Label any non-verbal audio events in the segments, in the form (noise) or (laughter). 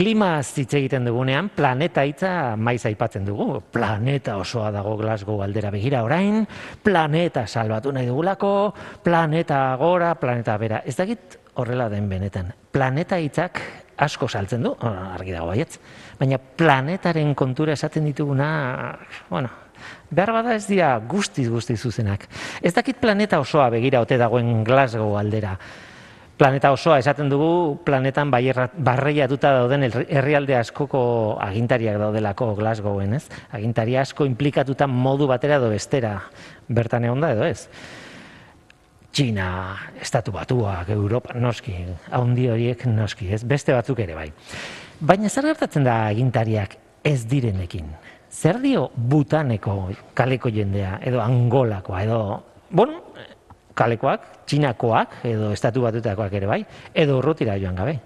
klima hitz egiten dugunean, planeta hitza maiz aipatzen dugu. Planeta osoa dago Glasgow aldera begira orain, planeta salbatu nahi dugulako, planeta gora, planeta bera. Ez dakit horrela den benetan. Planeta hitzak asko saltzen du, argi dago baietz. Baina planetaren kontura esaten dituguna, bueno, behar bada ez dira guztiz guztiz zuzenak. Ez dakit planeta osoa begira ote dagoen Glasgow aldera planeta osoa esaten dugu planetan barreiatuta dauden herrialde askoko agintariak daudelako Glasgowen, ez? Agintari asko implikatuta modu batera edo bestera bertan egon da edo ez. China, Estatu Batuak, Europa, noski, haundi horiek noski, ez? Beste batzuk ere bai. Baina zer gertatzen da agintariak ez direnekin? Zer dio Butaneko kaleko jendea edo Angolakoa edo bueno, kalekoak, txinakoak, edo estatu batutakoak ere bai, edo urrutira joan gabe.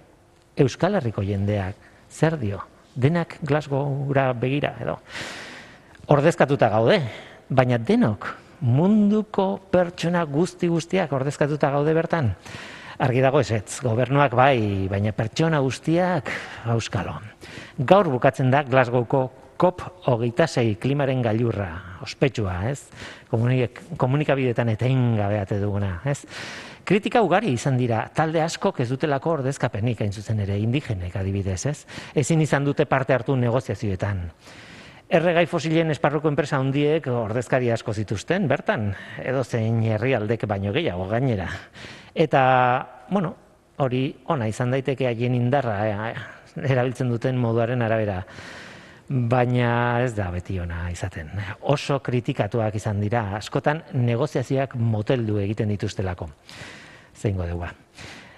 Euskal Herriko jendeak, zer dio? Denak Glasgowra begira, edo. Ordezkatuta gaude, baina denok munduko pertsona guzti guztiak ordezkatuta gaude bertan. Argi dago ez ez, gobernuak bai, baina pertsona guztiak auskalo. Gaur bukatzen da Glasgowko COP hogeita zei klimaren gailurra, ospetsua, ez? Komunik, komunikabidetan eta ingabeate duguna, ez? Kritika ugari izan dira, talde asko ez dutelako ordezkapenik hain zuzen ere, indigenek adibidez, ez? Ezin izan dute parte hartu negoziazioetan. Erregai fosilen esparruko enpresa handiek ordezkari asko zituzten, bertan, edo zein herrialdek baino gehiago gainera. Eta, bueno, hori ona izan daiteke haien indarra eh, erabiltzen duten moduaren arabera baina ez da beti ona izaten. Oso kritikatuak izan dira, askotan negoziazioak moteldu egiten dituztelako. Zeingo dugu.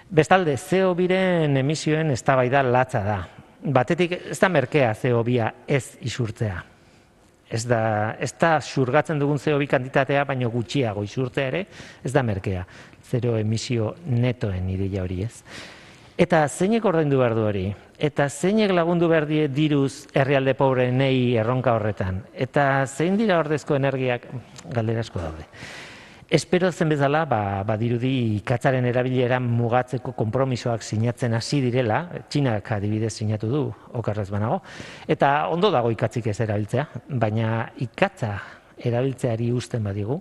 Bestalde, CO biren emisioen eztabaida latza da. Batetik, ez da merkea CO bia ez isurtzea. Ez da, ez da surgatzen dugun CO bi kantitatea, baino gutxiago isurtzea ere, ez da merkea. Zero emisio netoen ideia hori ez. Eta zeinek ordaindu behar du hori? Eta zeinek lagundu behar die diruz herrialde pobre nei erronka horretan? Eta zein dira ordezko energiak galderasko daude? Espero zen bezala, ba, badirudi katzaren erabilera mugatzeko konpromisoak sinatzen hasi direla, txinak adibidez sinatu du, okarrez banago, eta ondo dago ikatzik ez erabiltzea, baina ikatza erabiltzeari usten badigu,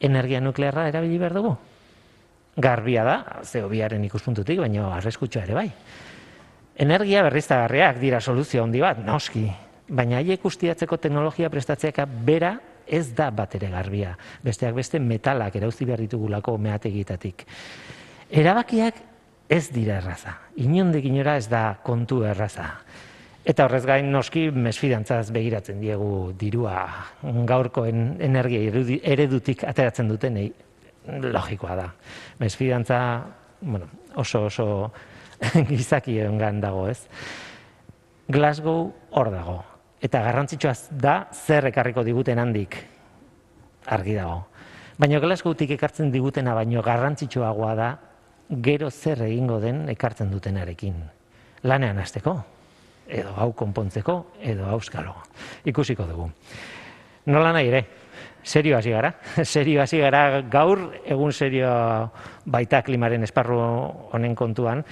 energia nuklearra erabili behar dugu? Garbia da, zeobiaren ikuspuntutik, baina arreskutxoa ere bai. Energia berriztagarriak dira soluzio handi bat, noski, baina haiek ustiatzeko teknologia prestatzeaka bera ez da bat ere garbia. Besteak beste metalak erauzi behar ditugulako meategitatik. Erabakiak ez dira erraza. Inondik inora ez da kontu erraza. Eta horrez gain noski mesfidantzaz begiratzen diegu dirua gaurko energia eredutik ateratzen dutenei logikoa da. Mesfidantza, bueno, oso oso (laughs) gizaki engan dago, ez? Glasgow hor dago. Eta garrantzitsua da zer ekarriko diguten handik argi dago. Baina Glasgowtik ekartzen digutena baino garrantzitsuagoa da gero zer egingo den ekartzen dutenarekin. Lanean hasteko edo hau konpontzeko edo auskalo. Ikusiko dugu. Nola nahi ere, serio hasi gara. (laughs) serio hasi gara gaur egun serio baita klimaren esparru honen kontuan.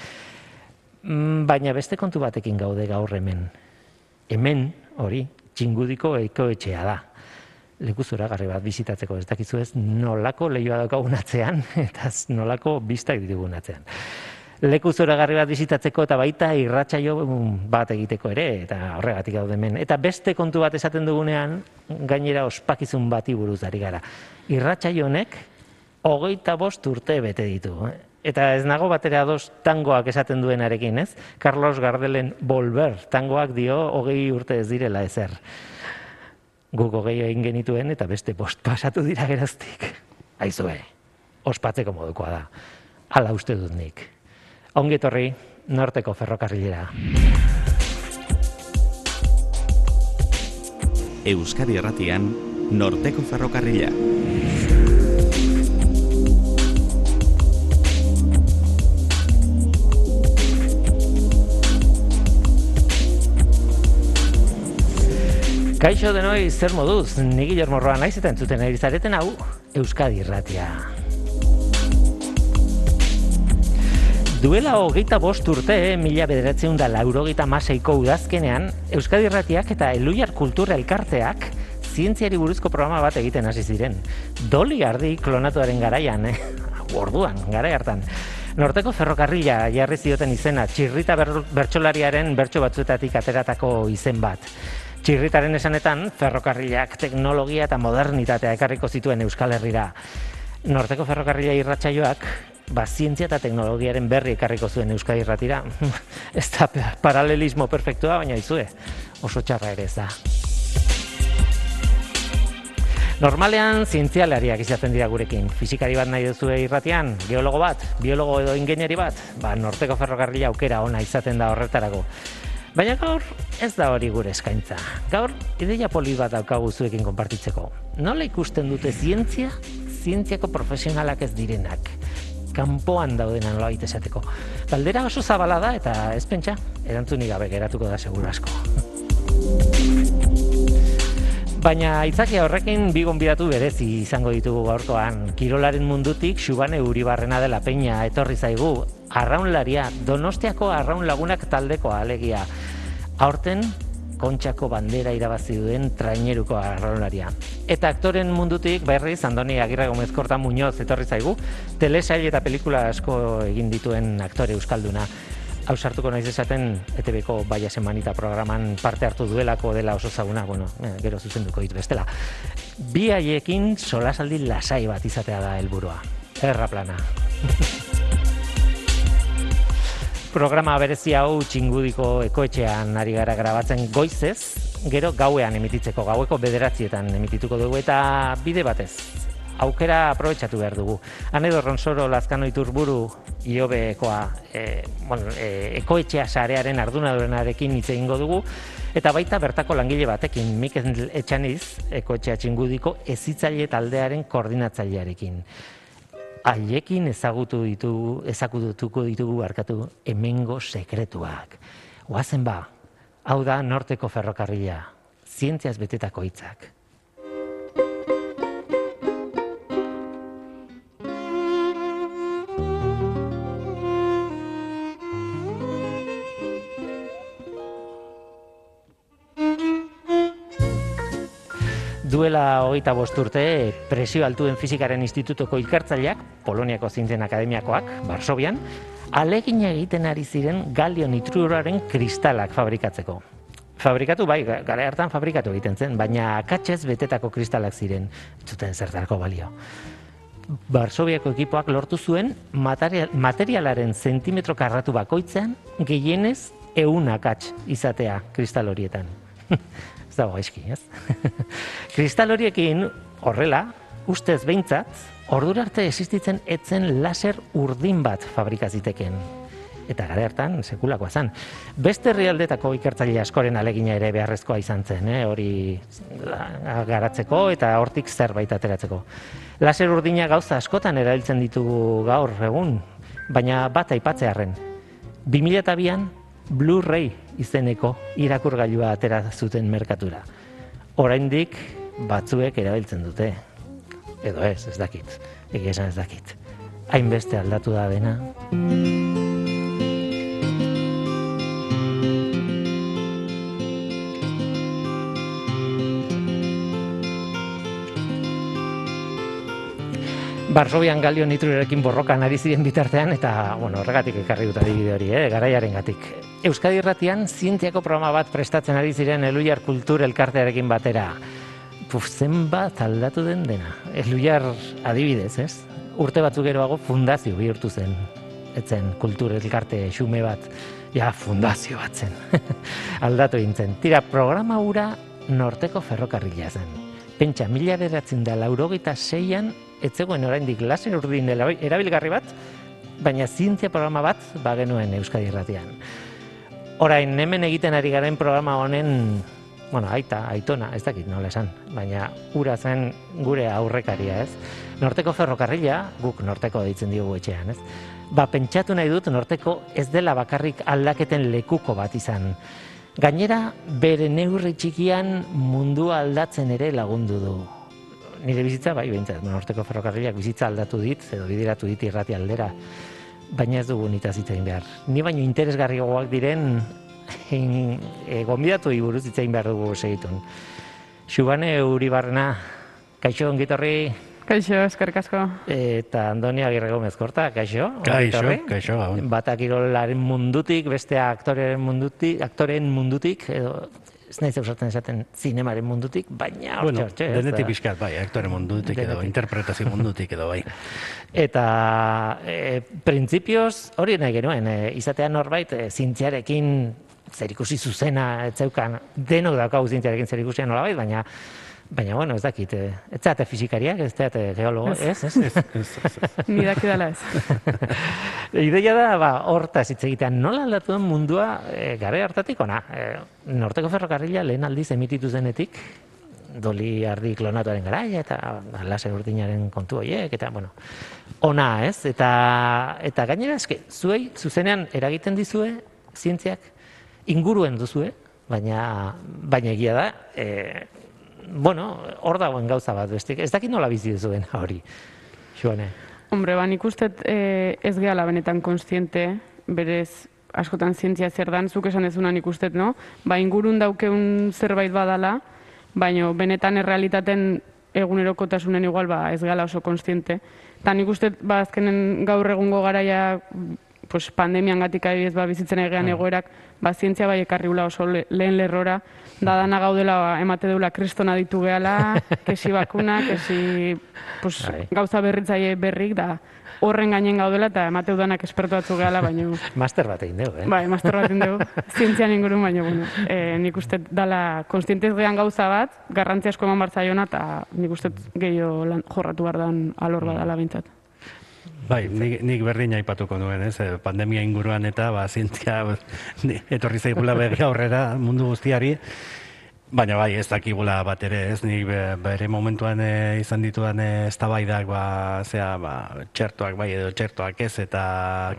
Mm, baina beste kontu batekin gaude gaur hemen. Hemen hori txingudiko ekoetxea da. Leku garri bat bizitatzeko ez dakizu ez nolako lehioa daukagun atzean (laughs) eta nolako biztak ditugun atzean leku zoragarri bat bizitatzeko eta baita irratsaio bat egiteko ere eta horregatik daude hemen. Eta beste kontu bat esaten dugunean gainera ospakizun bati buruz ari gara. Irratsaio honek hogeita bost urte bete ditu. Eh? Eta ez nago batera ados tangoak esaten duenarekin, ez? Carlos Gardelen Volver tangoak dio hogei urte ez direla ezer. Guk hogei egin genituen eta beste bost pasatu dira geraztik. Aizue, ospatzeko modukoa da. Hala uste dut nik. Ongetorri, norteko ferrokarrilera. Euskadi Erratian, norteko ferrokarrila. Kaixo denoi zer moduz, ni Guillermo Roa naiz eta entzuten ari zareten hau Euskadi Irratia. Duela hogeita bost urte, mila bederatzen da laurogeita maseiko udazkenean, Euskadi Irratiak eta Eluiar Kultura Elkarteak zientziari buruzko programa bat egiten hasi ziren. Doli ardi klonatuaren garaian, eh? (laughs) orduan, gara hartan. Norteko ferrokarrila jarri zioten izena, txirrita bertsolariaren bertso batzuetatik ateratako izen bat. Txirritaren esanetan, ferrokarrilak teknologia eta modernitatea ekarriko zituen Euskal Herrira. Norteko ferrokarrila irratsaioak ba, zientzia eta teknologiaren berri ekarriko zuen Euskadi irratira. (laughs) ez da paralelismo perfektua, baina izue, oso txarra ere ez da. Normalean zientzialariak izaten dira gurekin. Fizikari bat nahi duzu irratian, geologo bat, biologo edo ingeniari bat, ba, norteko ferrokarrila aukera ona izaten da horretarako. Baina gaur ez da hori gure eskaintza. Gaur ideia poli bat daukagu zuekin konpartitzeko. Nola ikusten dute zientzia, zientziako profesionalak ez direnak kanpoan daudenan nola esateko. Galdera oso zabala da eta ez pentsa, erantzunik gabe geratuko da seguru asko. Baina itzaki horrekin bi gonbidatu berezi izango ditugu gaurkoan. Kirolaren mundutik Xubane Uribarrena dela peña etorri zaigu. Arraunlaria, Donostiako Arraun Lagunak taldeko alegia. Aurten kontxako bandera irabazi duen traineruko arraunlaria. Eta aktoren mundutik berriz Andoni Agirre Gomez Korta Muñoz etorri zaigu, telesail eta pelikula asko egin dituen aktore euskalduna. Hau sartuko naiz esaten ETBko Baia Semanita programan parte hartu duelako dela oso zaguna, bueno, eh, gero zuzenduko ditu bestela. Bi haiekin solasaldi lasai bat izatea da helburua. Erra plana. (laughs) Programa berezi hau txingudiko ekoetxean ari gara grabatzen goizez, gero gauean emititzeko, gaueko bederatzietan emitituko dugu eta bide batez. Aukera aprobetsatu behar dugu. Hanedo Ronsoro Lazkano Iturburu iobekoa e, bueno, e, ekoetxea sarearen ardunadorenarekin hitz egingo dugu eta baita bertako langile batekin Mikel Etxaniz ekoetxea txingudiko ezitzaile taldearen koordinatzailearekin haiekin ezagutu ditugu, ezagutuko ditugu barkatu hemengo sekretuak. Oazen ba, hau da norteko ferrokarrila, zientziaz betetako hitzak. Duela hogeita bost urte presio altuen fizikaren institutuko ikertzaileak, Poloniako zintzen akademiakoak, Barsobian, alegin egiten ari ziren galio nitruraren kristalak fabrikatzeko. Fabrikatu bai, gara hartan fabrikatu egiten zen, baina akatzez betetako kristalak ziren, zuten zertarko balio. Barsobiako ekipoak lortu zuen material, materialaren zentimetro karratu bakoitzean gehienez eun akatz izatea kristal horietan. (laughs) dago gaizki, ez? (laughs) Kristal horiekin horrela, ustez behintzat, ordura arte existitzen etzen laser urdin bat fabrikaziteken. Eta gara hartan, sekulakoa zen. Beste herrialdetako ikertzaile askoren alegina ere beharrezkoa izan zen, eh? hori garatzeko eta hortik zerbait ateratzeko. Laser urdina gauza askotan erabiltzen ditugu gaur egun, baina bat aipatzearren. 2002an Blu-ray izeneko irakurgailua atera zuten merkatura. Oraindik batzuek erabiltzen dute. Edo ez, ez dakit. Egia esan ez dakit. Hainbeste aldatu da dena. Barsobian galio nitrurekin borrokan ari ziren bitartean, eta, bueno, horregatik ekarri dut adibide hori, eh, garaiaren gatik. Euskadi Irratian, zientziako programa bat prestatzen ari ziren Eluiar Kultur elkartearekin batera. Puf, zenbat aldatu den dena. Eluiar adibidez, ez? Urte batzuk geroago fundazio bihurtu zen. Etzen kultur elkarte xume bat. Ja, fundazio bat zen. (laughs) aldatu gintzen. Tira, programa ura norteko ferrokarrila zen. Pentsa, mila beratzen da laurogita zeian etzegoen oraindik laser urdin erabilgarri bat, baina zientzia programa bat ba genuen Euskadi Irratian. Orain hemen egiten ari garen programa honen, bueno, aita, aitona, ez dakit nola esan, baina ura zen gure aurrekaria, ez? Norteko ferrokarrila, guk norteko deitzen diogu etxean, ez? Ba, pentsatu nahi dut norteko ez dela bakarrik aldaketen lekuko bat izan. Gainera, bere neurri txikian mundua aldatzen ere lagundu du nire bizitza, bai, behintzat, norteko ferrokarrilak bizitza aldatu dit, edo bideratu dit irrati aldera. baina ez dugu nitaz hitz egin behar. Ni baino interesgarriagoak diren en, e, gonbidatu buruz hitz egin behar dugu segitun. Xubane Uribarrena, kaixo ongitorri, Kaixo, eskerrik asko. eta Andoni Agirre Gomez Korta, kaixo, Kaixo, kaixo, gabon. Bata kirolaren mundutik, bestea aktoreen mundutik, aktoreen mundutik, edo ez nahi zeusatzen esaten zinemaren mundutik, baina hortxe, Bueno, hortxe. ez denetik pixkat, bai, aktore mundutik edo, Denetik. interpretazio (laughs) mundutik edo, bai. Eta e, printzipioz hori nahi genuen, e, izatea norbait e, zientziarekin zerikusi zuzena ez zeukan, denok daukagu zientziarekin zerikusia nolabait, baina Baina, bueno, ez dakit, eh, ez zate fizikariak, ez zate geologo, ez, ez? Ez, ez. Ni dakidala ez. (laughs) Ideia da, ba, hortaz hitz egitean, nola aldatu den mundua e, gare hartatik ona. E, Norteko ferrokarrila lehen aldiz emititu zenetik, doli ardi klonatuaren garaia eta laser urdinaren kontu horiek, eta, bueno, ona, ez? Eta, eta gainera, eske, zuei, zuzenean eragiten dizue, zientziak, inguruen duzue, baina, baina egia da, e, bueno, hor dagoen gauza bat, bestik, ez dakit nola bizi duzuen hori, Joane. Hombre, ba, nik uste eh, ez gehala benetan konstiente, berez askotan zientzia zer dan, zuk esan dezunan ikusten, no? Ba, ingurun daukeun zerbait badala, baina benetan errealitaten egunerokotasunen igual ba, ez gehala oso konstiente. Ta nik uste, ba, azkenen gaur egungo garaia pues, pandemian gatik adibidez ba, bizitzen egean egoerak, ba, zientzia bai ekarriula oso le- lehen lerrora, da dana gaudela ba, emate deula kristona ditu gehala, (laughs) kesi bakuna, kesi pues, Bai. gauza berritzaile berrik, da horren gainen gaudela eta emate udanak espertu batzu gehala, baina Master bat egin dugu, eh? Bai, master bat dugu, (laughs) zientzian ingurun, baina, bueno, e, nik uste dala konstientez gehan gauza bat, garrantzi asko eman bartzaiona, eta nik uste gehiago lan, jorratu behar dan alor badala bintzat. Bai, nik, nik berdin aipatuko nuen, ez, eh, pandemia inguruan eta ba, zientzia (laughs) etorri zaigula begi aurrera mundu guztiari, baina bai, ez dakigula bat ere, ez, nik be- bere momentuan eh, izan ditudan eh, eztabaidak, ba, zea, ba, txertoak bai edo txertoak ez, eta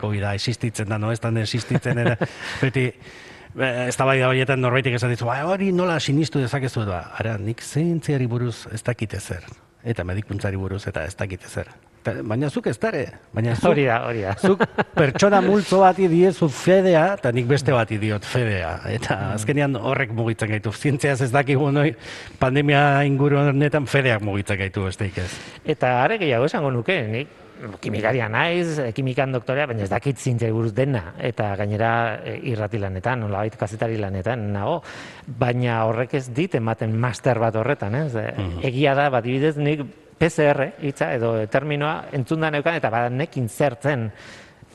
COVID-a existitzen da, no, ez existitzen, era, (laughs) beti, eh, eztabaida horietan norbaitek esan ditu, ba, hori nola sinistu dezakezu, ba, ara, nik zientziari buruz ez dakite zer, eta medikuntzari buruz eta ez dakite zer. Ta- Baina zuk ez dare, baina zuk, Hori da, hori da. zuk pertsona multzo bati diezu fedea, eta nik beste bati diot fedea. Eta azkenean horrek mugitzen gaitu. Zientziaz ez dakigu noi, pandemia inguru honetan fedeak mugitzen gaitu besteik ez. Eta are gehiago esango nuke, nik kimikaria naiz, eh, kimikan doktorea, baina ez dakit zientziari buruz dena. Eta gainera eh, irrati lanetan, nolabait kazetari lanetan nago. Baina horrek ez dit ematen master bat horretan, ez? Eh, Egia da, bat dibidez, nik PCR hitza edo terminoa entzun da neukan eta banekin zertzen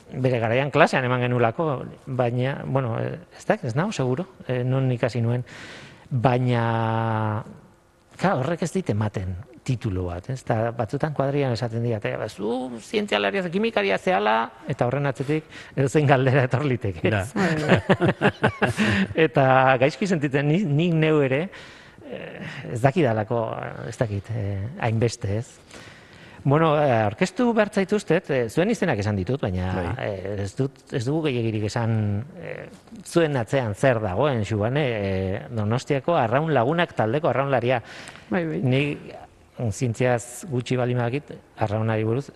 bere garaian klasean eman genulako, baina, bueno, ez da, ez nago, seguro, eh, non ikasi nuen. Baina, Ka, horrek ez dit ematen titulu bat, ez? Eta batzutan kuadrian esaten diate, ba, zu zientzialaria, kimikaria zehala, eta horren atzetik edo zein galdera etor liteke. Ja. (laughs) eta gaizki sentitzen ni, nik neu ere, ez dakidalako, ez dakit, eh, hainbeste ez. Bueno, eh, orkestu behar zaituztet, eh, zuen izenak esan ditut, baina Bai. eh, ez, dut, ez dugu gehiagirik esan eh, zuen atzean zer dagoen, Xubane, eh, Donostiako arraun lagunak taldeko arraunlaria. Bai, bai. Ni zientziaz gutxi bali badakit, arraunari buruz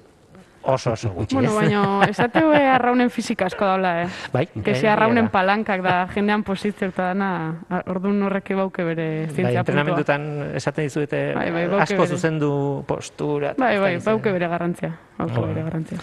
oso oso gutxi. Bueno, ez? baina esateu eh, arraunen fizika asko daula, eh? bai, Kesi eh, arraunen egia da. palankak da, jendean posizio eta dana, orduan horrek bauke bere Bai, zientzia puntua. entrenamendutan esaten dizuete Bai, bai, asko bere. zuzendu postura. Bai, ez bai, bauke bere garrantzia. Bauke Oh. bere garrantzia.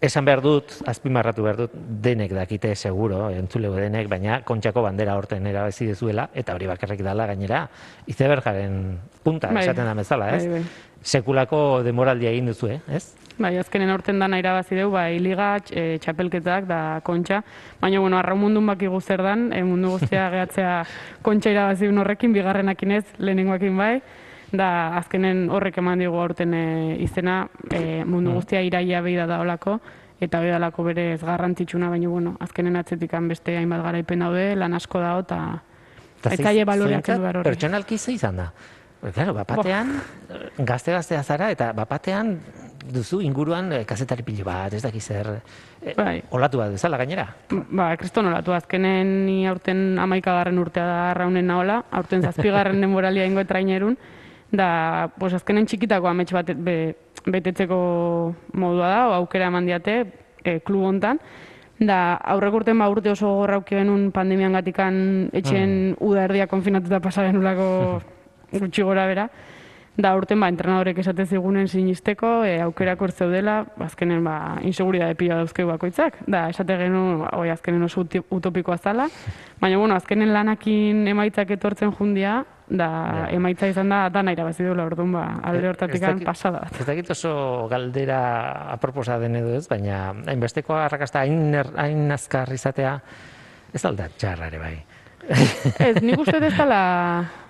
Esan behar dut, azpimarratu behar dut, denek dakite seguro, entzulego denek, baina kontxako bandera horten erabazi dezuela, eta hori bakarrik dala gainera, izebergaren punta, Bai. esaten da bezala, ez? Bai, bai. Sekulako demoraldia egin duzu, eh? ez? Bai, azkenen aurten dana irabazi deu, bai, liga, e, txapelketak da kontxa. Baina, bueno, arraun mundun bakigu zer dan, e, mundu guztia (laughs) gehatzea kontxa irabazi duen horrekin, bigarrenakin ez, lehenengoakin bai. Da, azkenen horrek eman digu aurten e, izena, e, mundu guztia iraia behi da olako, eta behi dalako berez garrantzitsuna, baina, bueno, azkenen atzetikan beste hainbat garaipen daude, lan asko dago, eta Eta zeiz- baloreak kendu behar. Pertsonalki izan da. Claro, bapatean, gazte-gaztea zara, eta bapatean duzu inguruan eh, kazetari pilo bat, ez dakiz zer, eh, Bai. olatu bat bezala gainera. Ba, kriston olatu, azkenen ni aurten amaikagarren urtea da arraunen naola, aurten zazpigarren (laughs) denboralia ingo trainerun, da, pues azkenen txikitako amets bat be, betetzeko modua da, o aukera eman diate, e, klub hontan. Da, aurrek urten ba urte oso gorrauki genuen pandemian gatikan etxen uda erdia konfinatuta pasa genulako (laughs) gutxi gora bera. Da, urten ba, entrenadorek esate zigunen sinisteko, e, aukerak hor zeudela, azkenen ba, inseguridade pila dauzkeu bakoitzak. Da, esate genu, oi, azkenen oso utopikoa zala. Baina, bueno, azkenen lanakin emaitzak etortzen jundia, da, Ja. emaitza izan da, dana irabazi duela orduan, ba, alde hortatik Ez dakit- pasada bat. Ez dakit oso galdera aproposa den edo ez, baina hainbesteko arrakasta hain, hain azkar izatea, ez alda txarra ere bai. (laughs) Ez, nik uste ez dela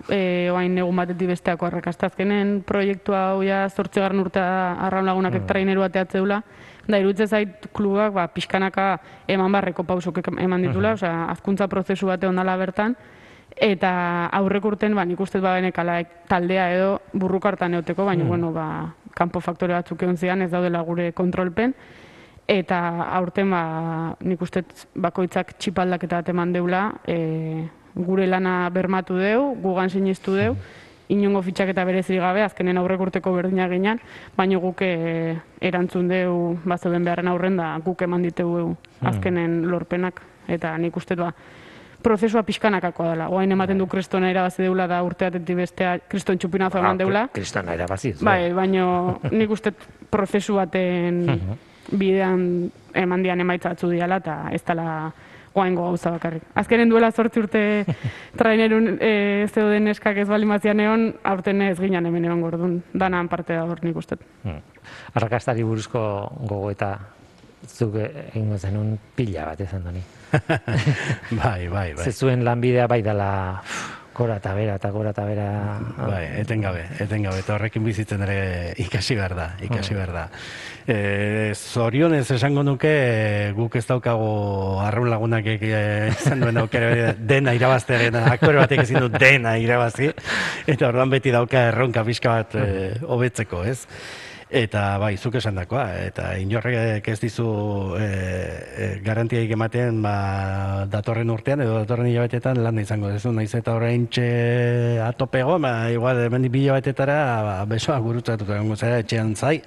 e, oain egun batetik besteako arrakasta. Azkenen proiektua hau ja zortzegarren urtea arraun lagunak mm. traineru ateatze dula. Da, iruditzen zait klubak, ba, pixkanaka eman barreko pausok eman ditula, osea, azkuntza prozesu bate ondala bertan, eta aurrek urten, ba, nik uste ba benekala taldea edo burruka hartan eoteko, baina, bueno, ba, kanpo faktore batzuk egon zian, ez daudela gure kontrolpen, eta aurten ba, nik uste bakoitzak txipaldaketa bat eman deula, e, gure lana bermatu deu, gugan sinistu deu, inongo fitxaketa berezirik gabe, azkenen aurrek urteko berdina ginean, baina guk e, erantzun deu, bazeuden beharren aurren da, guk eman diteu azkenen lorpenak, eta nik uste ba, prozesua pixkanakakoa dela. Oain ematen du kristona irabazi deula da urteatetik bestea kriston txupinazo eman deula. Kristana erabazi. zu. Bai, baino nik uste prozesu baten bidean eman dian emaitza atzu diala eta ez dela oaingo gauza bakarrik. Azkenen duela zortzi urte (laughs) trainerun e, zeuden eskak ez bali mazian egon, aurten ez ginen hemen egon gordun. Danan parte da hor nik uste. Hmm. Arrakastari buruzko gogo eta zuk egingo zenun pila bat izan doni. (laughs) bai, bai, bai. Ze zuen lanbidea bai dela uf, gora eta bera eta gora eta bera. Bai, etengabe, etengabe, eta horrekin bizitzen ere ikasi behar da, ikasi behar da. E, zorionez esango nuke, e, guk ez daukago arraun lagunak e, izan duen aukera dena irabaztearen, aktore batek ezin du dena irabazi, eta orduan beti dauka erronka pixka bat e, hobetzeko, ez? Eta bai, zuk esan dakoa, eta inorrek ez dizu e, e, garantiaik ematen ba, datorren urtean edo datorren hilabetetan lan izango dezu, naiz eta orain txe atopego, ba, igual, hemen bi hilabetetara ba, besoa gurutzatuta egongo zara etxean zai,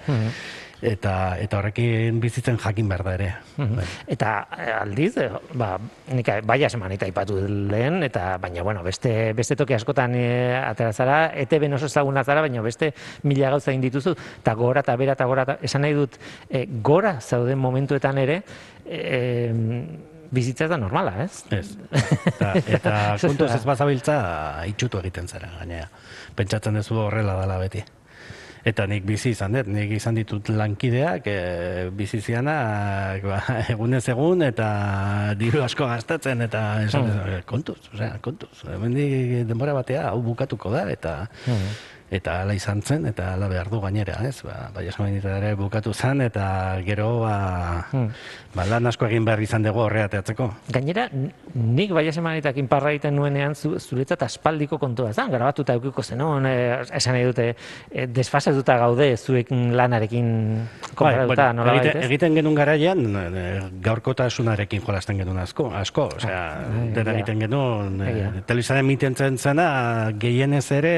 eta, eta horrekin bizitzen jakin behar da ere. Bai. Eta eh, aldiz, eh, ba, nik bai emanita aipatu lehen, eta baina bueno, beste, beste toki askotan e, atera zara, ete ben oso ezaguna zara, baina beste mila gauza egin dituzu, eta gora eta bera eta gora, eta, esan nahi dut, e, gora zauden momentuetan ere, e, bizitza ez da normala, ez? Ez. Eta, eta (laughs) kontuz ez bazabiltza itxutu egiten zara, gainea. Pentsatzen duzu horrela dala beti. Eta nik bizi izan dut, nik izan ditut lankideak, e, bizi zianak, ba, (laughs) egunez egun, eta diru asko gastatzen, eta esan, Hmm. kontuz, osea, kontuz. Hemendik denbora batea, hau bukatuko da, eta eta hala izan zen, eta hala behar du gainera, ez? Ba, bai esan ere bukatu zen, eta gero, ba, ba, lan asko egin behar izan dugu horreateatzeko. Gainera, n- nik bai emanitakin parra egiten nuenean zu, zuretzat aspaldiko kontua zan, grabatuta eukiko zenuen, e, esan nahi dute, e, desfasatuta gaude zuekin lanarekin konparatuta, Bai, nola egiten, baitez? egiten genuen garaian, e, gaurkotasunarekin jolasten genuen asko, asko, osea, bai, dena egia. egiten genuen, e, Egia. telebizaren mitentzen zena, gehienez ere,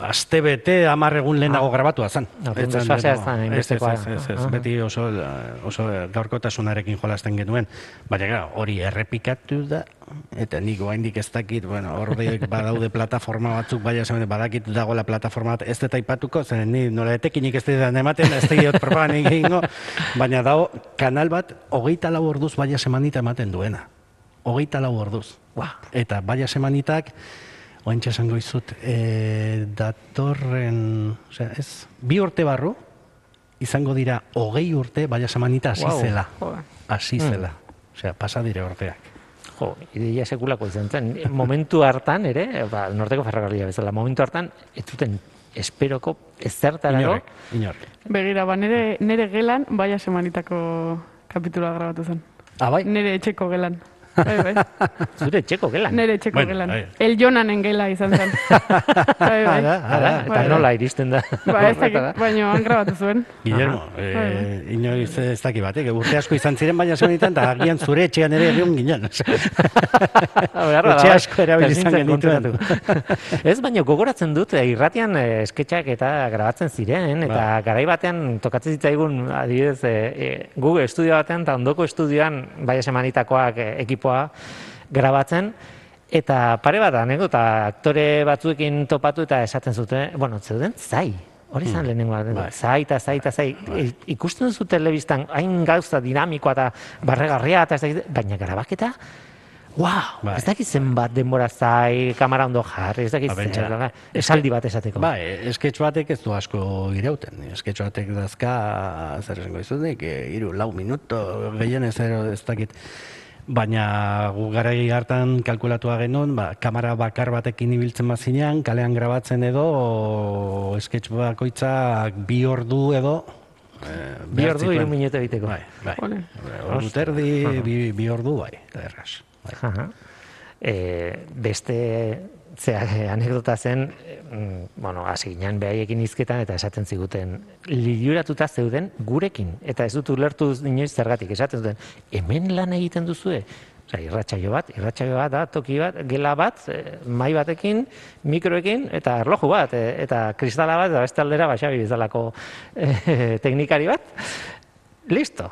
aste bete hamar egun lehenago grabatua. Ah, Ez zen desfasea deno- zen ez, ez, ez, Ah, beti oso, oso gaurkotasunarekin jolasten genuen. Baina, hori errepikatu da, eta nik oraindik ez dakit, bueno, horde badaude (laughs) plataforma batzuk, baina esan badakit dagoela plataforma bat, ez dut aipatuko, zen ni nola etekinik ez ditan ematen, ez diot propagan egingo, baina dago kanal bat, hogeita lau orduz baina semanita ematen duena. Hogeita lau orduz. Eta baina semanitak, oantxe esango izut, e, datorren, osea, ez, bi urte barru, izango dira hogei urte baina semanita hasi Guau. zela. Hasi Hmm. zela. Osea, pasa dire urteak. Jo, ideia sekulako izan zen. Momentu hartan ere, ba, norteko ferrokarria bezala, momentu hartan, ez zuten esperoko ezertarako. Inorrek, inorrek. Begira, ba, nere, nere gelan, baia semanitako kapituloa grabatu zen. Ah, bai? Nere etxeko gelan. Bai, bai. (laughs) Zure txeko gelan. Nere txeko Bueno, gelan. bai. El Jonanen gela izan zen. (laughs) bai, bai. Ara, ara, eta Bai, nola bai. iristen da. Ba, ez dakit, baina han grabatu zuen. Guillermo, Bai, eh, inoiz ez daki batek, urte asko izan ziren, baina zenitan, eta agian zure etxean ere egon ginen. (laughs) Etxe bai. asko erabili Ez izan genituen. ez, baina gogoratzen dut, eh, irratian eh, sketxak eta grabatzen ziren, eta Ba. garai batean tokatzen zitzaigun, adibidez, eh, eh, Google estudio batean, eta ondoko estudioan, bai esemanitakoak eh, ekipoa grabatzen, eta pare bat anekdota aktore batzuekin topatu eta esaten zuten, bueno, zeuden zai, hori Hmm. zan lehenengo bat, Bai. zai eta zai eta zai. I- Ikusten duzu telebistan hain gauza dinamikoa eta barregarria, eta ez dakit, baina grabaketa, Wow, Bai. ez dakit zenbat denbora zai, kamera ondo jarri, ez dakit Ba, zer, esaldi bat esateko. Ba, esketx batek ez du asko irauten. Esketx batek dazka, zer esango izunik, iru, lau minuto, gehienez ero ez dakit. Baina gu garai hartan kalkulatua genuen, ba, kamera bakar batekin ibiltzen bazinean, kalean grabatzen edo, sketch bakoitzak bi ordu edo, eh, Bi ordu, hiru minutu egiteko. Bai, bai. Ordu terdi, bi, bi ordu, bai, erraz. Bai. Aha. E, beste zea, eh, anekdota zen, eh, mm, bueno, hasi ginen behaiekin hizketan eta esaten ziguten, liuratuta zeuden gurekin. Eta ez dut ulertu inoiz zergatik, esaten zuten, hemen lan egiten duzue? Osa, irratsaio bat, irratsaio bat da, toki bat, gela bat, eh, mai batekin, mikroekin, eta erloju bat, eta kristala bat, eta beste aldera, baxabi bezalako eh, teknikari bat, listo.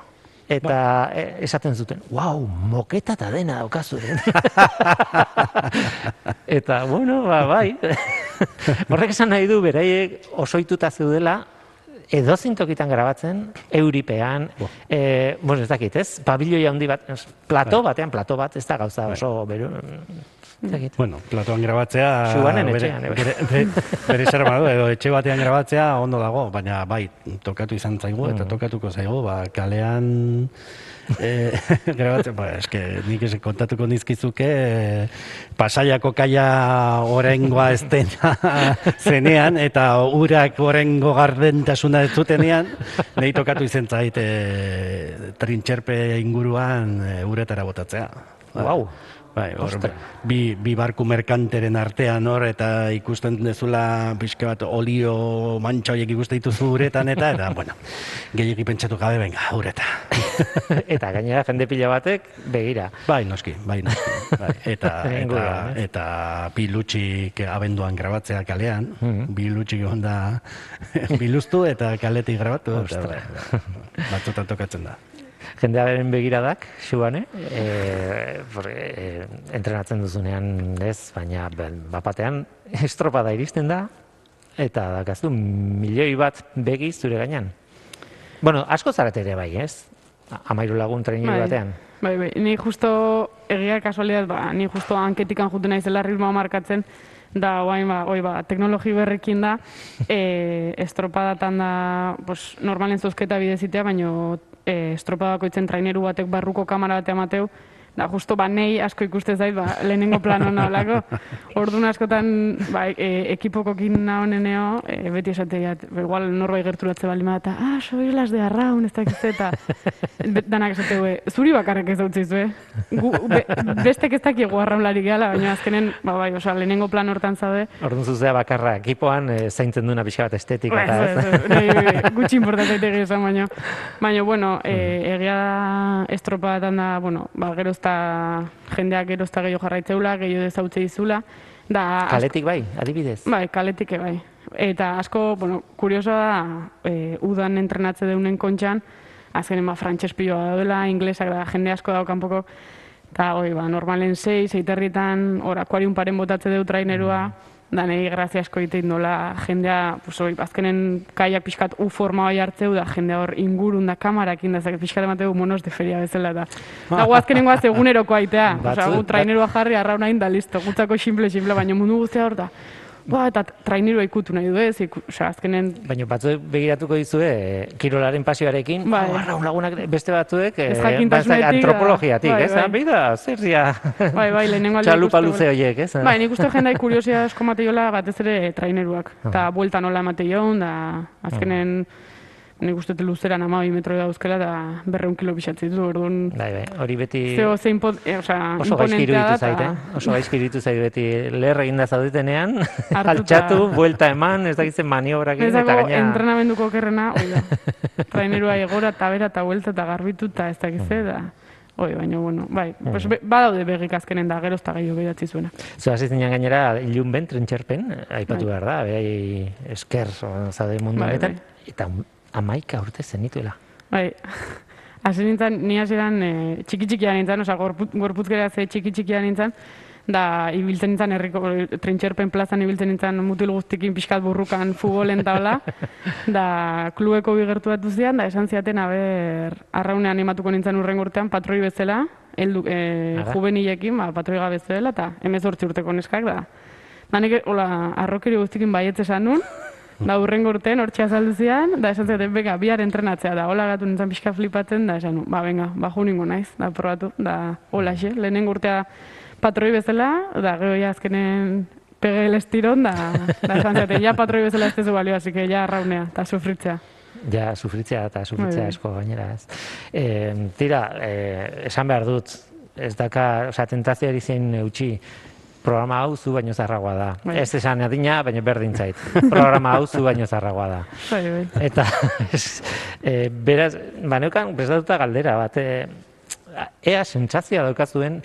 Eta eh, esaten zuten, wow, moketa eta dena daukazu. eh?" (laughs) eta, bueno, ba, bai. Horrek esan nahi du, beraiek osoituta zeudela, edozein tokitan grabatzen, euripean, eh, bueno, ez dakit, ez? Pabilioi handi bat, plato batean, plato bat, ez da gauza oso, beru, dakit. Bueno, platoan grabatzea... Xubanen bere- etxean, eh. Bere, bere, bere badu, edo etxe batean grabatzea ondo dago, baina bai, tokatu izan zaigu, eta Mm. tokatuko zaigu, ba, kalean... (laughs) E, grabatzen, ba, eske, nik ez kontatuko nizkizuke e, pasaiako kaia orengoa ez dena (laughs) zenean, eta urak orengo gardentasuna ez zutenean, nahi tokatu izan zait e, trintxerpe inguruan e, uretara botatzea. Ba, Guau. Bai, hor, Ostra. bi, bi barku merkanteren artean hor, eta ikusten dezula pixka bat olio mantxa horiek ikusten dituzu uretan, eta, eta, bueno, gehiagi pentsatu gabe, venga, ureta. (laughs) eta gainera jende pila batek, begira. Bai, noski, bai, noski. Bai, eta, (laughs) eta, eta bilutxik abenduan grabatzea kalean, bilutxik onda (laughs) biluztu eta kaletik grabatu, eta, bai, bai, batzutan tokatzen da. Jendearen begiradak, xuane, e, e, entrenatzen duzunean ez, baina bapatean (laughs) estropada iristen da, eta dakazu milioi bat begi zure gainean. Bueno, asko zarete ere bai, ez? Amairu lagun traineri Bai. batean. Bai, bai, ni justo egia kasualidad, ba, ni justo anketikan juten naizela ritmoa markatzen, da, oain, ba, oi, ba, teknologi berrekin da, (laughs) e, estropadatan da, pues, normalen zozketa bidezitea, baino e, estropadako itzen traineru batek barruko kamara batea mateu, da, justo, ba, nei asko ikuste zait, ba, lehenengo plano naholako, orduan askotan, ba, e, ekipokokin nahoneneo, e, beti esateiat, ba, igual norbait gerturatze bada, eta, ah, soy las de arraun, ez dakiz eta, Be- danak esateu, e, zuri bakarrik ez dautzizu, eh? Gu, be, bestek ez dakigu arraunlarik gehala, baina azkenen, ba, bai, osea, lehenengo plan hortan zaude, Orduan zuzea bakarra ekipoan e, zaintzen duena pixka bat estetika eta ez, ez. ez, gutxi importante daiteke esan, baina, baina, bueno, e, egia da estropadatan da, bueno, ba, gerozta jendeak gerozta gehiago jarraitzeula, gehiago dezautze izula, da, Kaletik bai, adibidez. Bai, kaletik bai. Eta asko, bueno, kuriosoa da, e, udan entrenatze deunen kontxan, azkenen ba, frantxez piloa daudela, inglesak da, jende asko daukan poko, eta hoi, ba, normalen sei, seiterritan, hor, akuarium paren botatze deu trainerua, da nahi grazia asko egiten nola jendea, pues, hoi, azkenen kaiak pixkat u forma bai hartzeu, da jendea hor ingurun da kamarakin, da zake pixkat emateu monos de feria bezala, da. Da, gu azkenengo az eguneroko aitea, Batzu- gu trainerua jarri, arrauna da listo, gutzako simple-simple, baina mundu guztia hor da, ba, eta trainerua ikutu nahi du ez, iku, osea, azkenen Baina batzuek begiratuko dizue e, kirolaren pasioarekin, Bai. oh, lagunak beste batzuek e, Ez jakintasunetik, antropologiatik, bai, ez? bai. Ah, Bida, zer dira Bai, bai, lehenengo aldia txalupa luze horiek, ez? Bai, nik uste jendai kuriosia asko mateiola batez ere traineruak. Ah. Eta buelta nola mateioun, da azkenen nik uste luzeran amabi metro dauzkela da berreun kilo pixatzi ditu, orduan... Bai, bai, hori beti Zeo ze impo, e, osea, oso gaizki iruditu da, zait, ta- eh? Oso gaizki iruditu zait beti leher eginda zaudetenean, (laughs) altxatu, buelta eman, ez dakitzen maniobrak egin, eta gaina... entrenamenduko okerrena, hoi da. (laughs) Trainerua egora, eta bera, eta buelta, eta garbitu, eta ez dakiz ze, da... Hoi, baina, bueno, bai, pues, be, badaude begik azkenen da, gero ez da gehiago idatzi zuena. Zu hasi zinen gainera ilun ben, trentxerpen, aipatu Bai. behar da, behai esker o, zaude mundu Bai, honetan, eta amaika urte zenituela. Bai, (laughs) hasi nintzen, ni hasieran e, txiki txikia nintzen, osea, gorput, gorputzkera ze txiki txikia nintzen, da ibiltzen nintzen herriko trentxerpen plazan ibiltzen nintzen mutil guztikin pixkat burrukan futbolen taula, (laughs) da klubeko bigertu bat duzian, da esan ziaten, aber, arraunean animatuko nintzen urren urtean, patroi bezala, heldu, e, Ara. juvenilekin, ba, patroi gabe bezala, eta emezortzi urteko neskak, da, da nik, hola, arrokeri guztikin baietz esan nun, Da urrengo urtean hortxe azaldu zian, da esan zaten, beka, bihar entrenatzea, da hola gatu nintzen pixka flipatzen, da esan, ba, venga, ba, jo ningo naiz, da probatu, da hola xe, lehenengo urtea patroi bezala, da gero ja azkenen pege el estiron, da, da esan zaten, ja patroi bezala ez tezu balio, así que ja arraunea, eta sufritzea. Ja, sufritzea eta sufritzea Bai, bai. gainera, ez. E, tira, e, esan behar dut, ez daka, osea, tentazioari zein eutxi, programa hau zu baino zarragoa da. Bai. Ez esan adina, baina berdin zait. Programa hau zu baino zarragoa da. Bai, bai. Eta, ez, e, beraz, ba, neukan prestatuta galdera bat, e, ea sentsazioa daukazuen,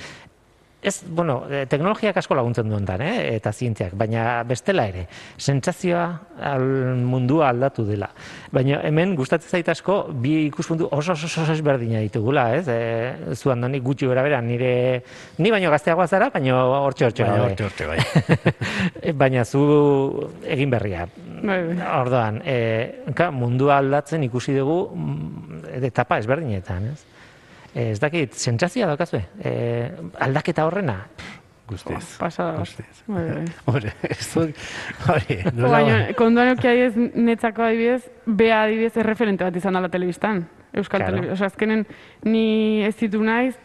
ez, bueno, eh, teknologiak asko laguntzen du hontan, eh? eta zientziak, baina bestela ere, sentsazioa al mundua aldatu dela. Baina hemen gustatzen zait asko bi ikuspuntu oso oso oso ezberdina ditugula, ez? E, zu andonik gutxi bera bera, nire ni baino gazteagoa zara, baina hortxe hortxe Baina hortxe hortxe, bai. (laughs) baina zu egin berria. Bai, bai. Ordoan, e, ka, mundua aldatzen ikusi dugu mm, etapa ezberdinetan, ez? E, ez dakit, sentsazioa daukazue, e, aldaketa horrena. Guztiz. Bat. Guztiz. (laughs) Hore, ez dut, hori, nola- Baina, konduan euki adibidez, netzako adibidez, bea adibidez erreferente bat izan dela telebistan. Euskal Claro. Telebistan. Osea, azkenen ni ez ditu naiz,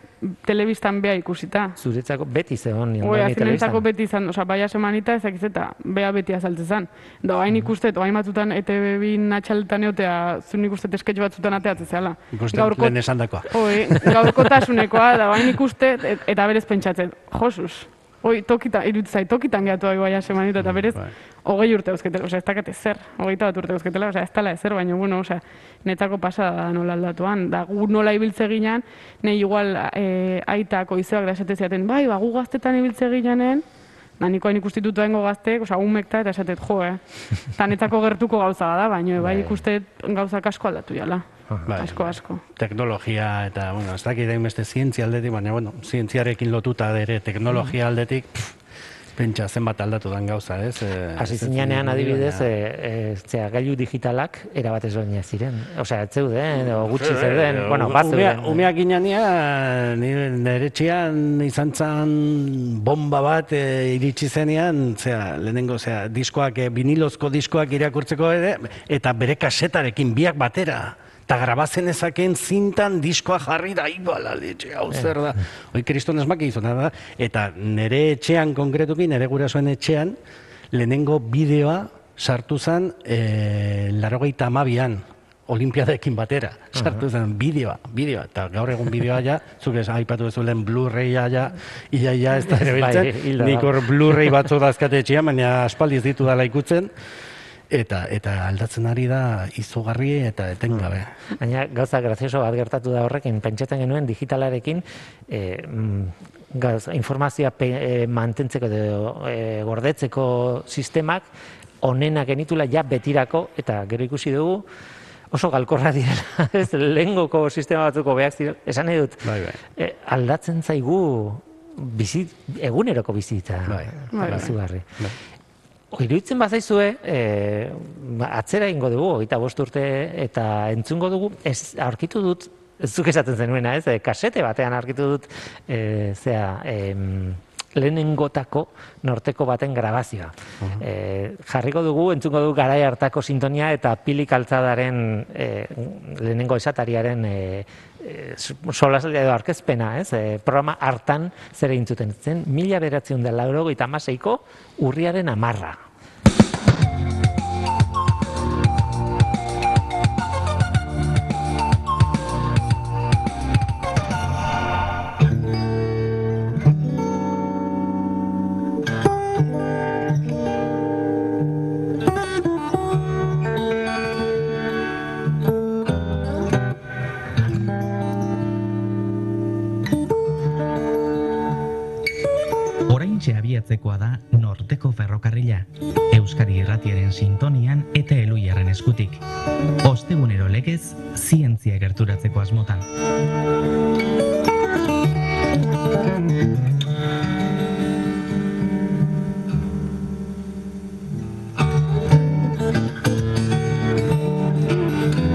telebistan bea ikusita. Zuretzako beti zegoen Oi, ondoni azkenentzako beti izan, osea, baia semanita ezakiz eta bea beti azaltzen zen. Da, hain ikustet, oain batzutan ETV bin atxaletan eotea, zun ikustet esketx batzutan ateatzen zela. Ikusten lehen esan dakoa. Oi, gaurkotasunekoa, da, hain ikustet, et, eta berez pentsatzen, Josus, Oi, tokita, irutzai, tokitan gehatu ahi baia semanita, eta berez, bai. hogei urte eusketela, osea, ez dakate zer, hogeita bat urte eusketela, osea, ez tala ezer, baina, bueno, osea, netako pasada da nola aldatuan, da gu nola ibiltze ginen, nahi igual e, aitako izeak da esate ziaten, bai, ba, gu gaztetan ibiltze ginen, da niko hain ikustitutu dengo gazteek, osea, umekta, eta esatet, jo, eh, (laughs) eta netako gertuko gauza da, baina, bai, Bai. ikustet gauzak asko aldatu jala, Bai, asko, asko. Teknologia eta, bueno, ez dakit hain beste zientzia aldetik, baina, bueno, zientziarekin lotuta ere teknologia aldetik, pff, pentsa zenbat aldatu den gauza, ez? Eh, Hasi ez zinean adibidez, e, e, zera, gailu digitalak erabat ezberdinak ziren. Osea, ez zeuden, o gutxi zeuden, bueno, umea- bat zeuden. Umeak ginean, nire etxean izan zan bomba bat e, iritsi zenean, zera, lehenengo, zera, diskoak, e, vinilozko diskoak irakurtzeko ere, eta bere kasetarekin biak batera. Eta grabatzen ezaken zintan diskoa jarri da, ibala, letxe, hau zer da. Hoi kriston esmaki izona da. Eta nire etxean konkretuki, nire gurasoen etxean, lehenengo bideoa sartu zen e, larogeita amabian, olimpiadekin batera, sartu zen bideoa, bideoa, eta gaur egun bideoa ja, (laughs) zuk ez aipatu bezulen Blu-raya ja, ia, ia ez da ere Bai, biltzen, hilda nik hor Blu-ray batzu (laughs) dazkate etxean, baina aspaldiz ditu dala ikutzen, eta eta aldatzen ari da izugarri eta etengabe. Baina gauza grazioso bat gertatu da horrekin, pentsatzen genuen digitalarekin e, mm, gauz, informazioa pe, e, mantentzeko edo e, gordetzeko sistemak onenak genitula ja betirako eta gero ikusi dugu oso galkorra direla, (laughs) ez lehengoko sistema batzuko beak ziren, esan nahi dut, Bai, bai. e, aldatzen zaigu bizi, eguneroko bizitza Bai, bai. Bai. Iruditzen bazaizue, e, atzera ingo dugu, eta bost urte, eta entzungo dugu, ez aurkitu dut, ez zuk esaten zenuena, ez, e, kasete batean aurkitu dut, e, zea, em, lehenengotako norteko baten grabazioa. e, jarriko dugu, entzungo dugu garai hartako sintonia eta pili kaltzadaren e, lehenengo esatariaren e, e, solas edo arkezpena, ez? E, programa hartan zer egin zuten zen, mila beratzen da laurogeita hamaseiko urriaren amarra. Abiatzekoa da Norteko Ferrokarrila, Euskari Irratiaren sintonian eta eluiarren eskutik. Ostegunero legez, zientzia gerturatzeko asmotan.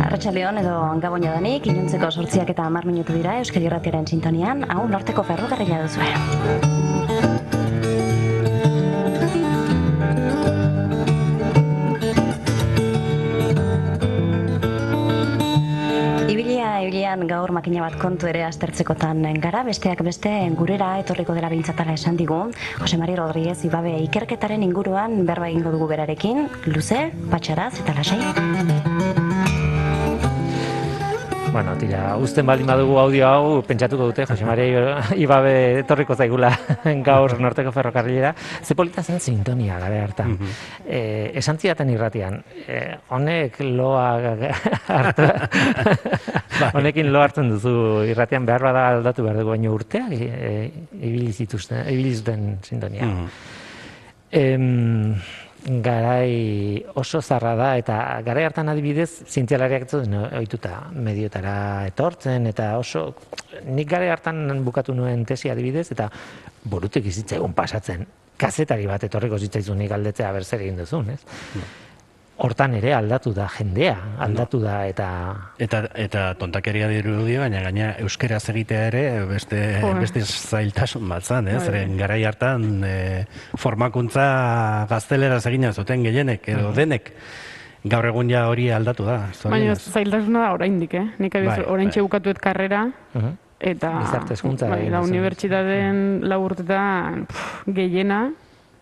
Arratxaldeon edo gaboina danik, iluntzeko sortziak eta amar minutu dira Euskadi Irratiaren sintonian, hau norteko ferrokarrila duzue. Ibilian gaur makina bat kontu ere aztertzekotan gara, besteak beste gurera etorriko dela bintzatala esan digu. Jose Mari Rodríguez Ibabe ikerketaren inguruan berba egingo dugu berarekin, luze, patxaraz eta lasai. Bueno, tira, uzten baldin badugu audio hau, pentsatuko dute, Jose Maria Ibabe etorriko zaigula (laughs) gaur norteko ferrokarrilera. Ze polita zen sintonia gara hartan. eh, esan zidaten irratian, eh, honek loa (laughs) hartu, (laughs) honekin lo hartzen duzu irratian behar bada aldatu behar dugu, baina urteak eh, ibili zituzten, ibili zuten sintonia. Em, garai oso zarra da eta garai hartan adibidez zientzialariak ez zuten ohituta mediotara etortzen eta oso nik garai hartan bukatu nuen tesi adibidez eta burutik izitzaigun pasatzen kazetari bat etorriko zitzaizun nik galdetzea ber zer egin duzun, ez? Hortan ere aldatu da jendea, aldatu da eta Eta, eta tontakeria dirudi, baina gaina euskeraz egitea ere beste, Jo. beste zailtasun bat zan, ez? Bai. Zeren garai hartan e, formakuntza gazteleraz egina zuten gehienek edo denek. Gaur egun ja hori aldatu da. Baina zailtasuna da oraindik, eh? Nik abiz, Bai, orain bai. bukatuet karrera, eta... Gizarte hezkuntza bai, duzu. unibertsitateen lau urtetan pff, gehiena,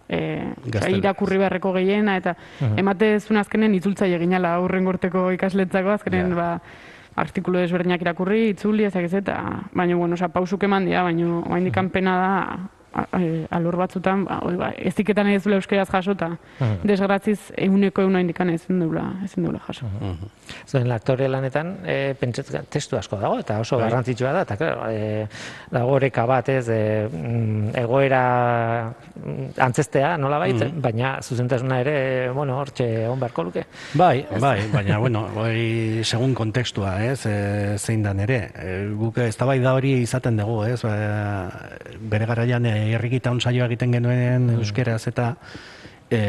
e, Gaztela- irakurri beharreko gehiena, eta emate zuen azkenen itzultzaile ginala aurren urteko ikasletzako, azkenen Ja. ba, artikulu desberdinak irakurri, itzuli, ezak ez, eta, baina, bueno, oza, pausuk eman dira, baina, oain pena da, a- e, alor batzutan, ba, ba, eziketan ez duela euskeraz jaso, eta desgraziz euneko euna indikan ezin duela, ezin duela jaso. Zuen aktore lanetan e, pentsatzen testu asko dago eta oso Bai. garrantzitsua da eta claro, e, dago oreka bat ez e, mm, egoera mm, antzestea nolabait, baina zuzentasuna ere bueno, hortxe egon beharko luke. Bai, bai, baina, bueno, hori segun kontekstua, ez, e, zein dan ere. E, guk ez da hori izaten dugu, ez, ba, bere garaian e, herrikita saio egiten genuen euskeraz eta e,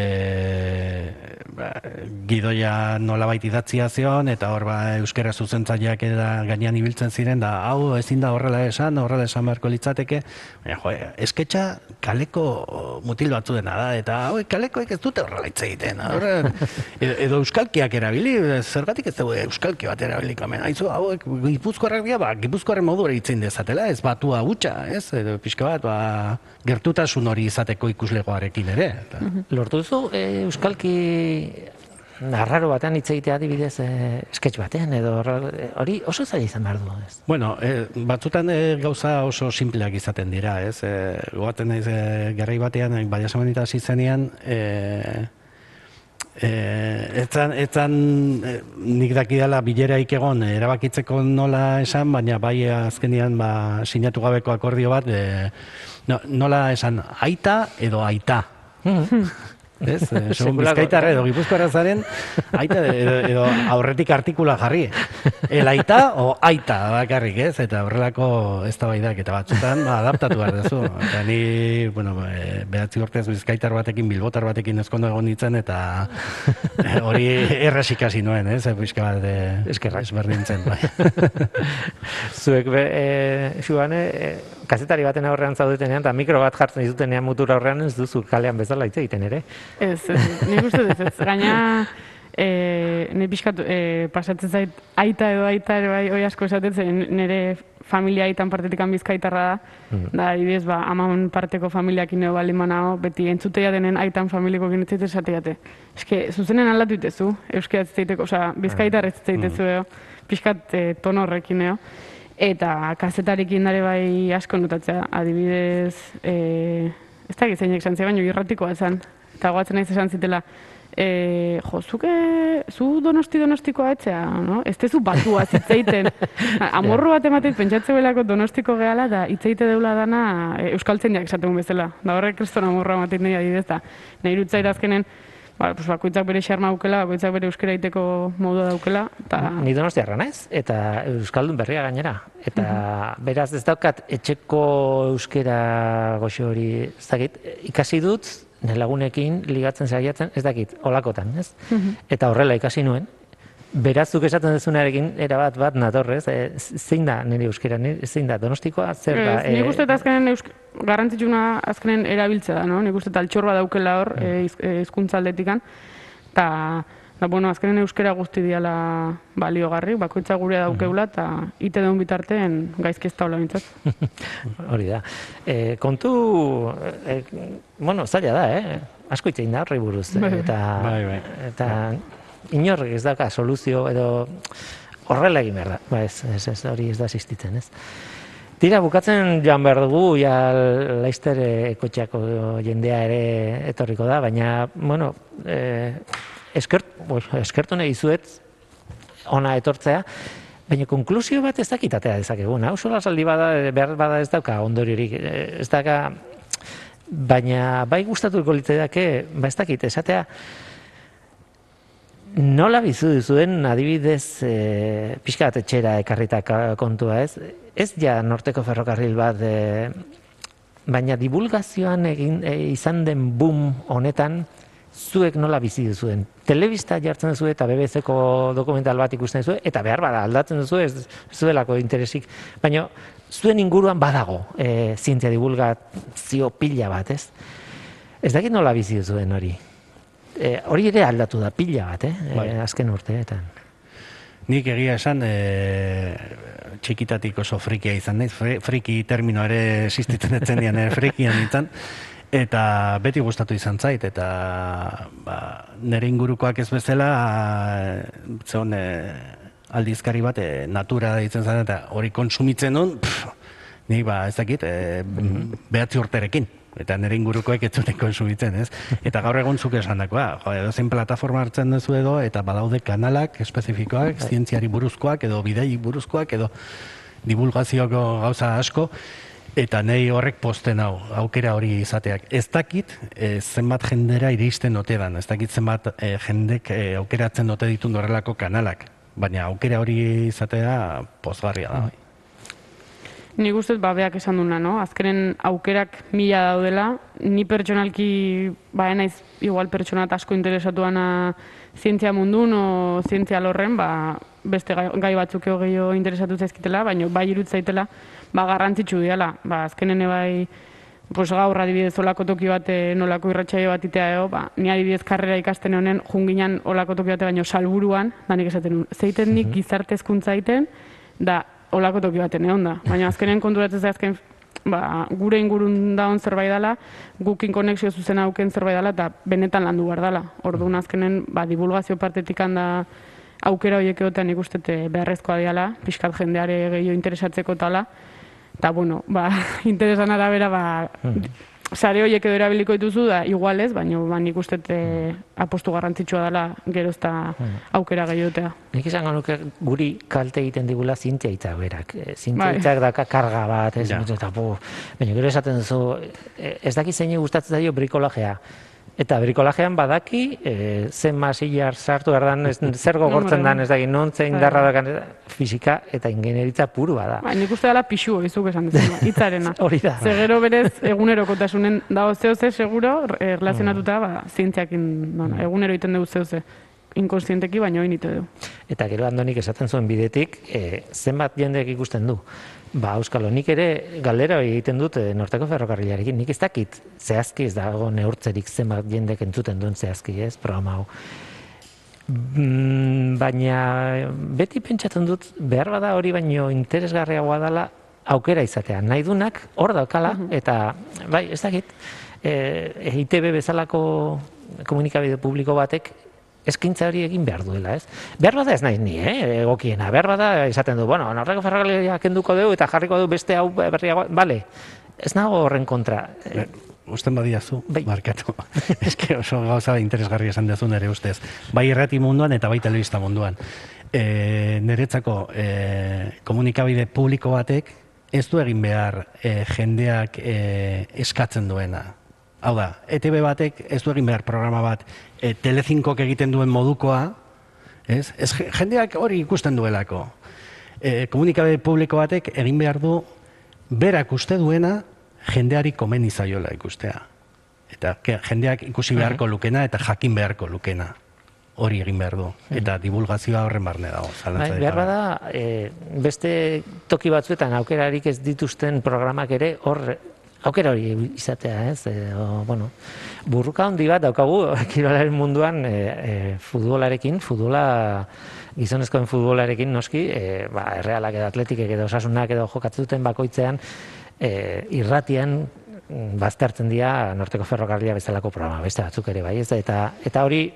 ba, gidoia nolabait idatzia zion, eta hor ba, euskera zuzentzaileak eta gainean ibiltzen ziren, da hau ezin da horrela esan, horrela esan beharko litzateke, baina jo, esketxa kaleko mutil batzu dena da, eta hauek kalekoek ez dute horrela hitz egiten. Horre, edo, euskalkiak erabili, zergatik ez dugu euskalki bat erabiliko hemen. Aizu, hauek gipuzkoarrak dira, ba, gipuzkoarren modura hitzen dezatela, ez batua hutsa, ez? Edo pixka bat, ba, gertutasun hori izateko ikuslegoarekin ere. Eta, Lortu duzu e, euskalki narraro batean hitz egitea adibidez e, sketch batean edo horrela- e, hori oso zaila izan behar du, ez? Bueno, e, batzutan e, gauza oso simpleak izaten dira, ez? E, goaten naiz e, garai batean, e, baina semanita hasi zenean, e, e, etzan, etzan e, nik dakidala bileraik egon e, erabakitzeko nola esan, baina bai azkenean ba, sinatu gabeko akordio bat, e, no, nola esan aita edo aita. Ez, e, (laughs) segun bizkaitarra edo gipuzkoarra zaren, aita edo, edo aurretik artikula jarri. El aita o aita bakarrik, ez? Eta horrelako ez da eta batzutan, ba, adaptatu behar duzu. Eta ni, bueno, e, behatzi urtez bizkaitar batekin, bilbotar batekin ezkondo egon nintzen, eta e, hori erraz ikasi nuen, ez? Pixka bat, e, Eskerrak. ezberdintzen, bai. (laughs) Zuek be, e, Xubane, e, kazetari baten aurrean zaudetenean eta mikro bat jartzen dizutenean mutura aurrean ez duzu kalean bezala hitz egiten ere. Ez, ez, nik uste dut ez. Gaina, e, ne pixkat e, pasatzen zait aita edo aita ere bai, oi asko esaten zen nire familia aitan partetik bizkaitarra da. Da, adibidez, ba, aman parteko familiakin edo baldin banao, beti entzutea denen aitan familiko ginetzit esateate. Eske, zuzenen aldatu itezu, euskera ez osea, bizkaitar ez zeitezu, eo, pixkat e, tono horrekin, eo. Eta kazetarekin dare bai asko notatzea, adibidez, e, ez da gizeinek zantze, baino irratikoa zen. eta goatzen naiz esan zitela, e, jo, zuke, zu donosti donostikoa etzea, no? Ez tezu batua zitzeiten. (laughs) Amorru bat emateit pentsatze belako donostiko gehala, da hitzeite deula dana e, euskaltzen jak esaten bezala. Da horrek kriston amorru emateit nahi adidez, da nahi rutzaira azkenen, ba, pues, bakoitzak bere xarma aukela, bakoitzak bere euskera iteko modua daukela. Ta... Ni donostiarra naiz, eta euskaldun berria gainera. Eta beraz ez daukat etxeko euskera goxo hori, ez dakit, ikasi dut, nire lagunekin ligatzen saiatzen, ez dakit, olakotan, ez? Eta horrela ikasi nuen, Berazuk esaten duzunarekin erabat bat natorrez, e, zein da nire euskera, nire, zein da donostikoa, zer da? Ez, nik uste eta azkenen eusk... garrantzitsuna azkenen erabiltzea da, no? Nik uste eta altxor bat daukela hor, mm. e, hizkuntza aldetikan, eta Da, bueno, azkenen euskera guzti diala baliogarri, bakoitza gurea daukeula, eta ite deun bitarteen gaizki ez taula bintzat. (laughs) Hori da. E, kontu, e, bueno, zaila da, eh? Asko itzein da horri buruz. Bai. Eta, Bai, bai. eta inorrek ez dauka soluzio edo horrela egin behar da. Ba, ez, ez, ez, hori ez da existitzen, ez? Tira, bukatzen joan behar dugu, ja laizter ekotxeako jendea ere etorriko da, baina, bueno, eh, eskert, eskertu nahi dizuet ona etortzea, baina konklusio bat ez dakitatea dezakegun. Hau sola saldi bada, behar bada ez dauka ondoriorik, eh, ez dauka, baina bai gustatuko litzaidake, ba ez dakit, esatea, nola bizu duzuen adibidez e, pixka bat etxera ekarritak kontua ez? Ez ja norteko ferrokarril bat, e, baina divulgazioan egin, e, izan den boom honetan, zuek nola bizi duzuen. Telebista jartzen duzu eta BBC-ko dokumental bat ikusten duzu eta behar bada aldatzen duzu ez zuelako interesik. Baina zuen inguruan badago e, zientzia divulgazio pila bat, ez? Ez dakit nola bizi duzuen hori. E, hori ere aldatu da pila bat, eh? Bai. E, azken urteetan. Nik egia esan, e, txikitatik oso frikia izan naiz, Fri- friki termino ere existitzen etzen dian, e, frikian nintzen, eta beti gustatu izan zait, eta ba, nire ingurukoak ez bezala, zeon, e, aldizkari bat, e, natura ditzen zen, eta hori konsumitzen nun, pff, nik ba, ez dakit, e, behatzi urterekin. Eta nire ingurukoek ez zuten konsumitzen, ez? (laughs) Eta gaur egun zuk esandakoa, jo, edo zein plataforma hartzen duzu edo, eta badaude kanalak espezifikoak, zientziari buruzkoak, edo bidei buruzkoak, edo divulgazioko gauza asko, eta nei horrek posten hau, aukera hori izateak. Ez dakit, e, zenbat jendera iristen ote dan, ez dakit zenbat e, jendek e, aukeratzen ote ditun horrelako kanalak, baina aukera hori izatea pozgarria da. Nik uste ba, beak esan duna, no? Azkenen aukerak mila daudela, ni pertsonalki, ba, naiz igual pertsonat asko interesatuana zientzia mundun o zientzia lorren, ba, beste gai, batzuk eo gehiago interesatu zaizkitela, baina bai irut zaitela, ba, garrantzitsu diala. Ba, azkenen bai, pues gaur adibidez olako toki bate nolako irratsaio bat itea eo, ba, ni adibidez karrera ikasten honen junginan olako toki bate baino salburuan, da nik esaten nun, zeiten nik gizarte hezkuntza egiten, da olako toki baten egon da. Baina azkenen konturatzen azken ba, gure ingurun daun zerbait dela, gukin konexio zuzen auken zerbait dela, eta benetan landu behar dela. Orduan azkenen, ba, divulgazio partetik handa aukera horiek egotean ikustete beharrezkoa diala, pixkat jendeare gehiago interesatzeko tala, eta bueno, ba, (laughs) interesan arabera, ba, sare horiek edo erabiliko dituzu da igualez, baina ba, nik uste apostu garrantzitsua dela gero ez da aukera gehiotea. Nik izango nuke guri kalte egiten digula zientzia hitza berak. E, Zientzia Bai. hitzak daka karga bat, ez, Ja. eta, bo, baina gero esaten duzu, e, ez daki zein gustatzen zaio brikolajea. Eta brikolajean badaki, e, zen masillar sartu behar dan, ez, (laughs) zer gogortzen dan, ez daki, non zein darra dakan, fisika eta ingenieritza purua da. Ba, nik uste dela pixu izuk esan dezuna, (laughs) hitzarena. Hori da. Ze gero berez egunerokotasunen dago zehoze seguro, relazionatuta ba, zientziakin, bueno, egunero egiten dugu zehoze. Inkonstienteki, baina hori nite du. Eta gero andonik esaten zuen bidetik, e, zenbat jendeek ikusten du. Ba, Euskalo, nik ere galdera egiten dut e, norteko ferrokarrilarekin. Nik ez dakit zehazki ez dago neurtzerik zenbat jendek entzuten duen zehazki, ez, programa hau. Mm, baina beti pentsatzen dut behar bada hori baino interesgarriagoa dela aukera izatea. Nahi dunak hor daukala eta bai, ez dakit e, ITB bezalako komunikabide publiko batek eskaintza hori egin behar duela, ez? Behar bada ez nahi ni, eh, egokiena. Behar bada esaten du, bueno, norreko ferrokarrila kenduko dugu eta jarriko du beste hau berriago, bale, ez nago horren kontra. Eh, usten badiazu, Bai. markatu. (laughs) Eske oso gauza interesgarria esan duzu nere ustez. Bai irrati munduan eta bai telebista munduan. E, niretzako e, komunikabide publiko batek ez du egin behar e, jendeak e, eskatzen duena. Hau da, ETB batek ez du egin behar programa bat e, Telezinkok egiten duen modukoa, ez? ez je- jendeak hori ikusten duelako. E, komunikabide publiko batek egin behar du berak uste duena jendeari komeni zaiola ikustea. Eta ke, jendeak ikusi beharko lukena eta jakin beharko lukena. Hori egin behar du. Eta divulgazioa horren barne dago. Bai, behar bada, e, beste toki batzuetan aukerarik ez dituzten programak ere hor aukera hori izatea, ez? E, o, bueno, burruka handi bat daukagu (laughs) kirolaren munduan e, e, futbolarekin, futbola gizonezkoen futbolarekin noski, e, ba, errealak edo atletikek edo osasunak edo jokatzen bakoitzean e, irratian mm, baztertzen dira norteko ferrokarria bezalako programa, beste batzuk ere bai, ez da, eta, eta hori,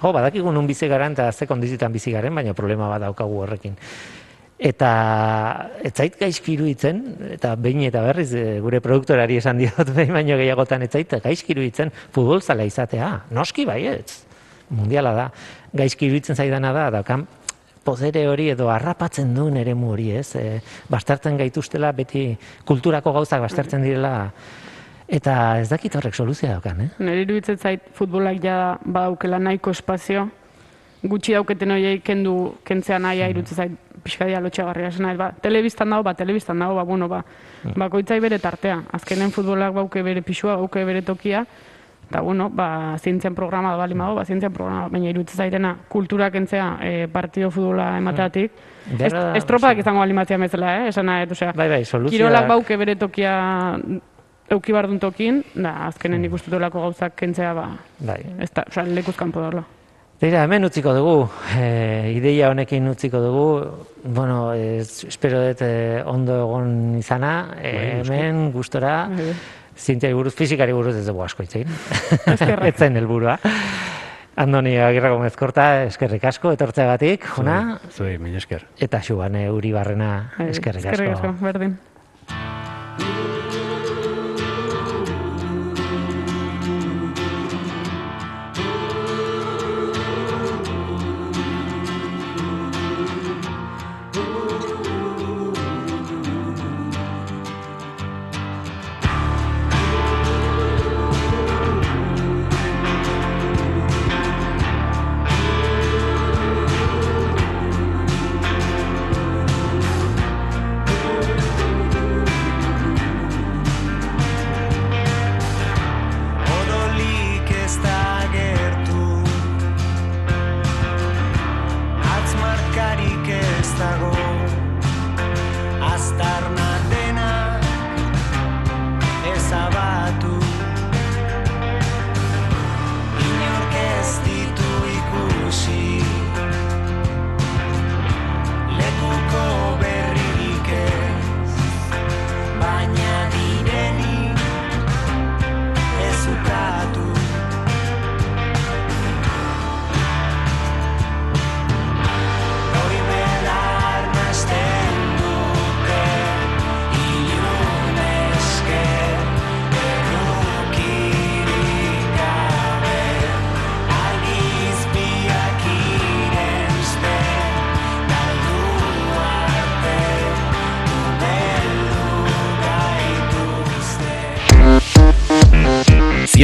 jo, badakigu nun bizi garen eta ze kondizitan bizi garen, baina problema bat daukagu horrekin. Eta ez zait gaizki iruditzen, eta behin eta berriz e, gure produktorari esan diot (laughs) behin baino gehiagotan ez zait gaizki iruditzen futbolzala izatea. Noski baietz. Mundiala da. Gaizki iruditzen zaidana da, daukan pozere hori edo harrapatzen duen eremu hori, ez? E, bastartzen gaituztela beti kulturako gauzak bastartzen direla eta ez dakit horrek soluzioa daukan, eh? Nire iruditzen zait futbolak ja badaukela nahiko espazio, gutxi dauketen horiei kendu kentzea nahia iruditzen zait pixkadia lotxagarria esan nahi, ba, telebistan dago, ba, telebistan dago, ba, bueno, ba, bakoitzai bere tartea. Azkenen futbolak bauke bere pixua, bauke bere tokia, eta, bueno, ba, zientzian programa da bali mago, ba, zientzian programa, baina iruditzen zaitena kultura kentzea e, partido futbola emateatik, da- estropak izango balimatzea bezala, eh? esan nahi, osea, Bai, bai, soluzioak- kirolak bauke bere tokia euki bardun tokin, da, azkenen dutolako gauzak kentzea, ba, Bai. ez da, osea, lekuz kanpo Tira, hemen utziko dugu, e, ideia honekin utziko dugu, bueno, ez, espero dut eh, ondo egon izana, e, Bai, hemen gustora, Bai. zientziari buruz, fizikari buruz ez dugu asko hitz egin. Eskerrak. (laughs) Ez zen helburua. Andoni Agirra Gomez Korta, eskerrik asko, etortzeagatik, jona, Zuei, mila esker. eta Xubane Uri Barrena, Bai, eskerrik Eskerrik asko. asko, berdin.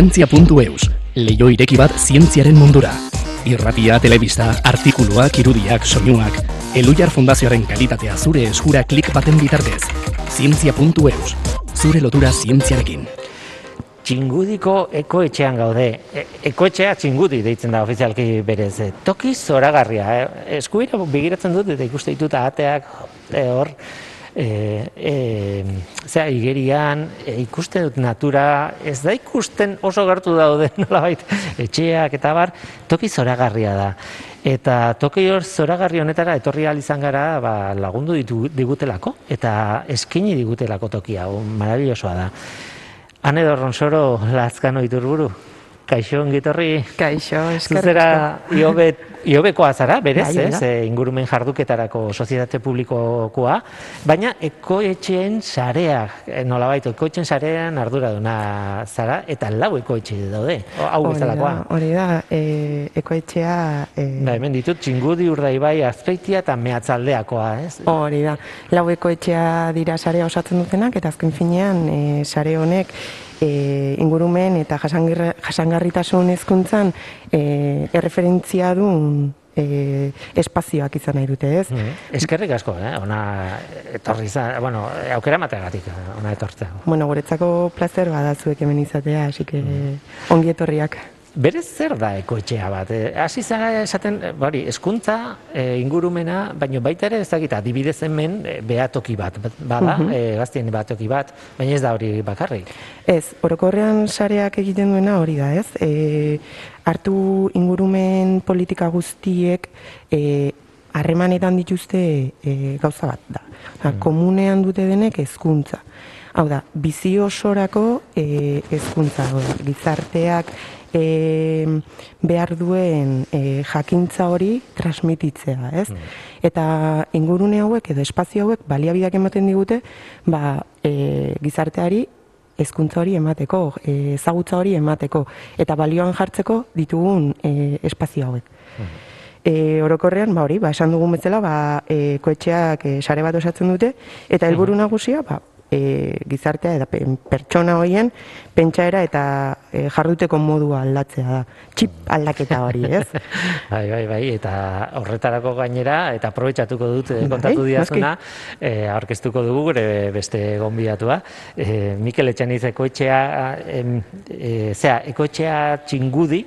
Zientzia.eus, leio ireki bat zientziaren mundura. Irratia, telebista, artikuluak, irudiak, soinuak, Elujar Fundazioaren kalitatea zure eskura klik baten bitartez. Zientzia.eus, zure lotura zientziarekin. Txingudiko ekoetxean gaude. E, ekoetxea txingudi deitzen da ofizialki berez. E, toki zoragarria. E, eskuira begiratzen dut eta ikuste ditut ateak hor e, e, zera, igerian, e, ikusten dut natura, ez da ikusten oso gertu daude (laughs) nolabait etxeak eta bar, toki zoragarria da. Eta toki hor zoragarri honetara etorri ahal izan gara ba, lagundu ditu, digutelako eta eskaini digutelako tokia, marabillosoa da. Ane Dorronsoro, Lazkano iturburu. Kaixo, ongitorri. Kaixo, eskerrik Zuzera, iobe, iobekoa zara, berez, Bai, ez? E, ingurumen jarduketarako sozietate publikokoa, baina ekoetxeen sarea, e, nolabait, ekoetxeen sarean arduraduna zara, eta lau ekoetxe daude, hau bezalakoa. Hori da, e, ekoetxea... E, Da, hemen ditut, txingudi urdaibai azpeitia eta mehatzaldeakoa, ez? Hori da, lau ekoetxea dira sarea osatzen dutenak, eta azken finean e, sare honek e, ingurumen eta jasangarritasun hezkuntzan e, erreferentzia duen e, espazioak izan nahi dute, ez? Mhm. Eskerrik asko, eh? Ona etorri izan, bueno, aukera mategatik, ona etortzea. Bueno, guretzako placer bada zuek hemen izatea, hasi que Mm. ongi etorriak. Berez zer da ekoetxea bat? Eh, Hasi zara esaten, eh, bari, eskuntza, eh, ingurumena, baino baita ere ez dakit, adibidez hemen eh, behatoki bat, bada, Mhm. eh, gaztien behatoki bat, baina ez da hori bakarrik. Ez, orokorrean sareak egiten duena hori da, ez? E, hartu ingurumen politika guztiek e, harremanetan dituzte e, gauza bat da. Osa, Komunean dute denek hezkuntza. Hau da, bizi osorako e, hezkuntza, da, gizarteak e, behar duen e, jakintza hori transmititzea, ez? Eta ingurune hauek edo espazio hauek baliabideak ematen digute, ba, e, gizarteari hezkuntza hori emateko, e, ezagutza hori emateko, eta balioan jartzeko ditugun e, espazio hauek. E, orokorrean, ba hori, ba, esan dugun bezala, ba, e, koetxeak e, sare bat osatzen dute, eta helburu nagusia, ba, e, gizartea eta pe- pertsona horien pentsaera eta e, jarduteko modua aldatzea da. Txip aldaketa hori, ez? (laughs) Bai, bai, bai, eta horretarako gainera, eta aprobetxatuko dut eh, Bai, kontatu noski. diazuna, eh, aurkeztuko dugu gure beste gonbidatua. Eh, Mikel Etxaniz ekoetxea, em, eh, zera, ekoetxea txingudi,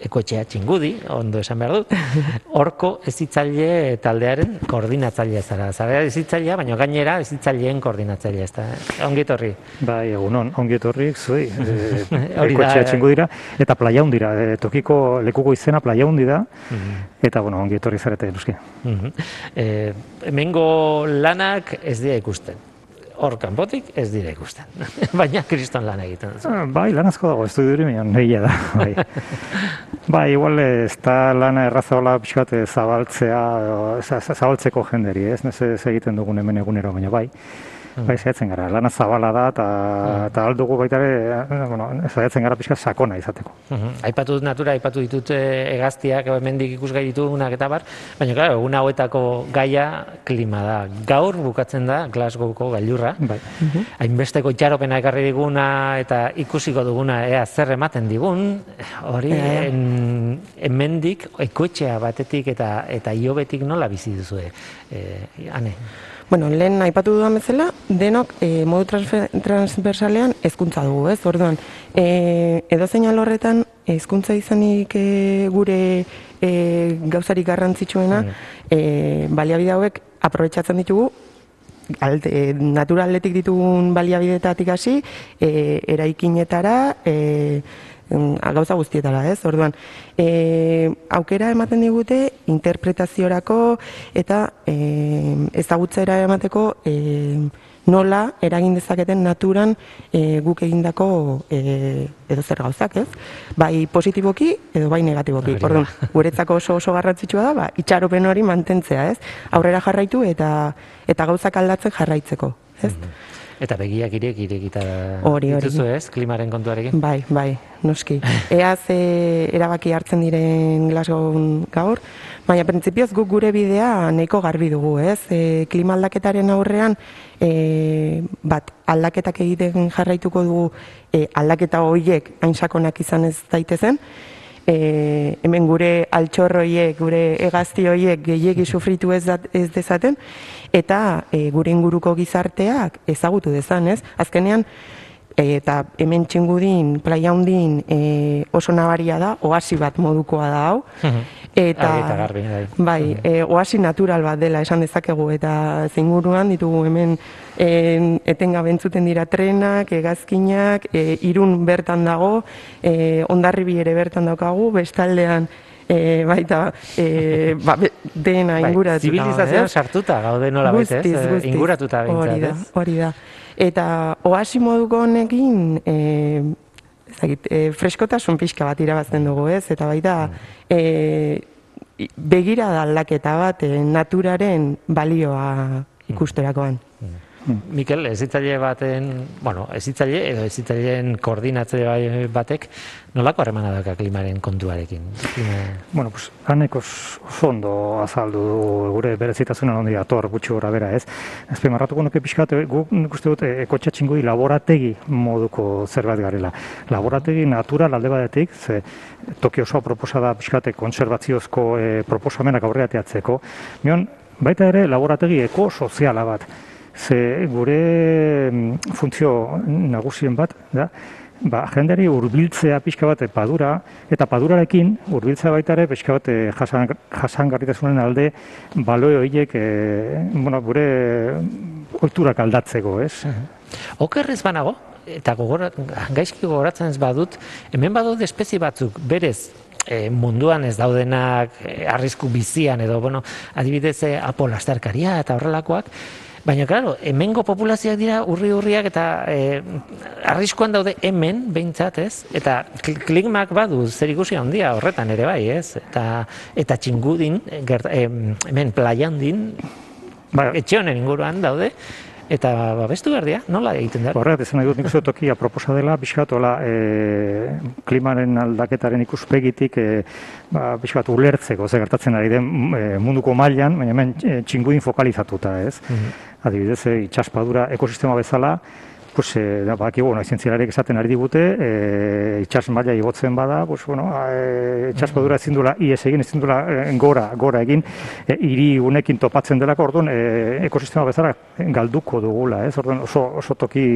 ekoetxea txingudi, ondo esan behar dut, horko ezitzaile taldearen koordinatzailea zara. Zara ezitzailea, baina gainera ezitzaileen koordinatzailea, ez da. Ongi etorri. Bai, egunon, ongi etorrik, zuei. (laughs) E, Hori da, ekoetxea eh. txingu dira, eta playa hundira, e, tokiko lekuko izena playa hundi da, Mhm. eta, bueno, ongi etorri zarete, noski. Mhm. Eh, hemengo lanak ez dira ikusten. Hor kanpotik ez dira ikusten. (laughs) Baina kriston lan egiten duzu. Ah, Bai, lan asko dago, estudio duri mian, egia da, (laughs) bai. bai, igual ez da lana errazagola pixkat eh, zabaltzea, zabaltzeko jenderi, ez ez egiten dugun hemen egunero, baina bai. Bai, saiatzen gara, lana zabala da, eta, eta aldugu baita ere, eh, bueno, saiatzen gara pixkat sakona izateko. Mhm. Aipatu dut natura, aipatu ditut eh, hegaztiak, hemendik ikusgai ditugunak eta bar, baina claro, egun hauetako gaia klima da. Gaur bukatzen da Glasgowko gailurra. Bai. Hainbesteko itxaropena ekarri diguna eta ikusiko duguna ea zer ematen digun, hori Eh. en, hemendik ekoetxea batetik eta eta iobetik nola bizi duzue. Eh, ane. Bueno, lehen aipatu dudan bezala, denok e, modu transversalean hezkuntza dugu, ez? Orduan, e, edozein alorretan hezkuntza izanik e, gure e, gauzarik garrantzitsuena, e, baliabide hauek aprobetxatzen ditugu alde, e, naturaletik ditugun baliabidetatik hasi, e, eraikinetara, e, gauza guztietara, ez? Orduan, e, aukera ematen digute interpretaziorako eta e, ezagutzera emateko e, nola eragin dezaketen naturan e, guk egindako e, edo zer gauzak, ez? Bai positiboki edo bai negatiboki. Orduan, guretzako oso oso garrantzitsua da, ba, itxaropen hori mantentzea, ez? Aurrera jarraitu eta eta gauzak aldatzen jarraitzeko, ez? Eta begiak irek irekita Hori, hori. dituzu ez, klimaren kontuarekin? Bai, bai, noski. Ea ze erabaki hartzen diren Glasgow gaur, baina printzipioz guk gure bidea nahiko garbi dugu, ez? E, klima aldaketaren aurrean, e, bat, aldaketak egiten jarraituko dugu e, aldaketa horiek hain sakonak izan ez daitezen, e, hemen gure altxor hoiek, gure hegazti hoiek gehiegi sufritu ez, dat, ez dezaten, eta e, gure inguruko gizarteak ezagutu dezan, ez? Azkenean, e, eta hemen txingudin, playa hundin e, oso nabaria da, oasi bat modukoa da hau, eta, Argi eta garbi, bai. bai, e, oasi natural bat dela esan dezakegu, eta zinguruan ditugu hemen e, etengabe entzuten dira trenak, hegazkinak, e, irun bertan dago, e, ondarribi ere bertan daukagu, bestaldean e, baita e, ba, be- dena Bai, inguratuta. zibilizazioan ez? sartuta gaude nola ez? Guztiz, Eh, guztiz. Inguratuta Hori behintzat, da, hori da. Eta oasi moduko honekin, e, ezagit, e, freskotasun pixka bat irabazten dugu, ez? Eta baita, e, i- begirada aldaketa bat e, naturaren balioa ikusterakoan. Mikel, ezitzaile baten, bueno, ezitzaile edo ezitzaileen koordinatzaile batek nolako harremana dauka klimaren kontuarekin? Klima- Bueno, pues, haneko oso ondo azaldu du gure berezitasuna ondi ator gutxi gora bera, ez? Azpimarratuko nuke pixkat, eh, guk nik uste dut eh, ekotxatxingoi laborategi moduko zerbait garela. Laborategi natural alde batetik, ze toki osoa proposa da pixkate konservatziozko eh, proposamenak aurre ateatzeko. Mion, baita ere laborategi eko-soziala bat. Ze gure mm, funtzio nagusien bat, da, ba, jendeari hurbiltzea pixka bat padura, eta padurarekin hurbiltzea baita ere pixka bat eh, jasan, jasangarritasunen alde baloe horiek eh, bueno, gure kulturak aldatzeko, ez? Okerrez banago, eta gogora, gaizki gogoratzen ez badut, hemen badaude espezie batzuk berez e, munduan ez daudenak e, arrisku bizian edo, bueno, adibidez e, apolasterkaria eta horrelakoak, Baina, claro, hemengo populazioak dira urri-urriak eta e, arriskuan daude hemen, behintzat, ez? Eta kl- klimak badu zer ikusi handia horretan ere bai, ez? Eta, eta txingudin, gert, em, hemen plaiandin, Ba, etxe honen inguruan daude, eta babestu behar dira, nola egiten da? Horregat, esan nahi dut nik tokia proposa dela, pixkat, hola, e, klimaren aldaketaren ikuspegitik, e, ba, pixkat, ulertzeko, ze gertatzen ari den e, munduko mailan, baina hemen e, txinguin fokalizatuta, ez? Adibidez, e, itxaspadura ekosistema bezala, pues, e, da, badakigu, bueno, zientzialariek esaten ari digute, e, itxas maila igotzen bada, pues, bueno, e, itxaspadura ezin duela ies egin, ezin duela e, gora, gora egin, e, hiri unekin topatzen delako, orduan, e, ekosistema bezala galduko dugula, ez? Orduan, oso, oso toki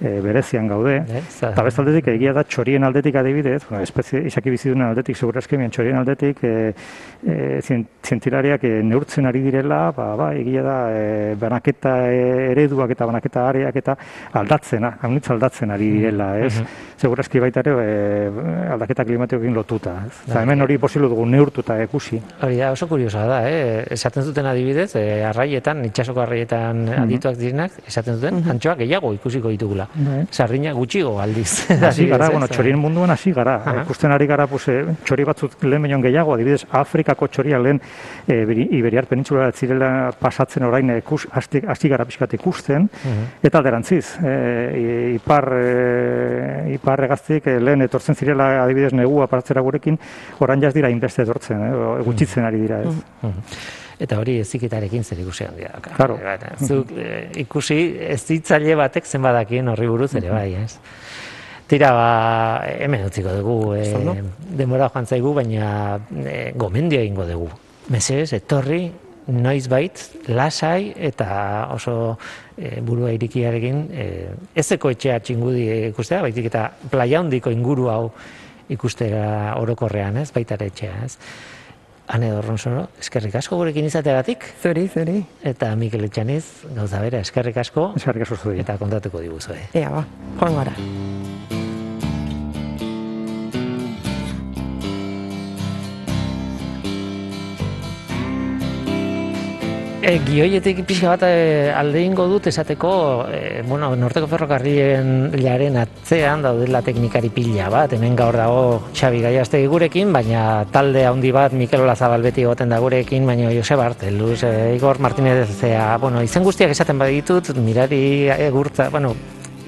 e, berezian gaude. za- Eta bestaldetik, egia da txorien aldetik adibidez, bueno, espezie, izaki bizidunen aldetik, segurazki, mian txorien aldetik, e, e, zien- zientilariak e, neurtzen ari direla, ba, ba, egia da, e, banaketa e, ereduak eta banaketa areak eta aldatzena, haunitz aldatzen ari direla, ez? Segurazki baita ere, e, aldaketa klimatikoekin lotuta, ez? Eta hemen hori posible dugu neurtuta ikusi. Hori da, oso kuriosa da, eh? esaten zuten adibidez, eh, arraietan, itxasoko arraietan adituak direnak, esaten zuten, antxoak gehiago ikusiko ditugula. Bai. Sardinak gutxigo aldiz. Hasi gara, bueno, ez? txorien munduan hasi gara. Ikusten ari gara, pues, eh, txori batzuk lehen baino gehiago, adibidez, Afrikako txoriak lehen e, Iberiar penintxula zirela pasatzen orain eh, ikus, hasti, hasi gara pixkat ikusten, eta alderantziz, e, ipar, e, ipar egaztik eh, lehen etortzen zirela adibidez negua paratzera gurekin, orain jaz dira inbeste etortzen, o- gutxitzen ari dira, ez. Eta hori eziketarekin zer ikusi handia dauka. Claro. Zuk eh, ikusi ez ditzaile batek zenbadakien horri buruz ere bai, ez? Tira, ba, hemen utziko dugu, e, denbora joan zaigu, baina e, gomendio egingo dugu. Mesedez, etorri, noiz bait, lasai eta oso e, burua irikiarekin, e, ezeko etxea txingudi ikustea, baitik eta playa hondiko inguru hau ikustera orokorrean, ez, baita etxea, ez. Ane Dorronsono, eskerrik asko gurekin izateagatik, Zuri, zuri. eta Mikel Etxaniz, gauza bera, eskerrik asko, Eskerrik asko zuri. eta kontatuko diguzue. Ea, ba, joan gara. E, gioietik pixka bat e, alde ingo dut esateko, e, bueno, norteko ferrokarrien jaren atzean daudela teknikari pila bat, hemen gaur dago Xabi Gaiastegi gurekin, baina talde handi bat Mikel Olazabal beti egoten da gurekin, baina Jose Barteluz, e, Igor Martinez, zea, bueno, izen guztiak esaten baditut, mirari egurtza, bueno,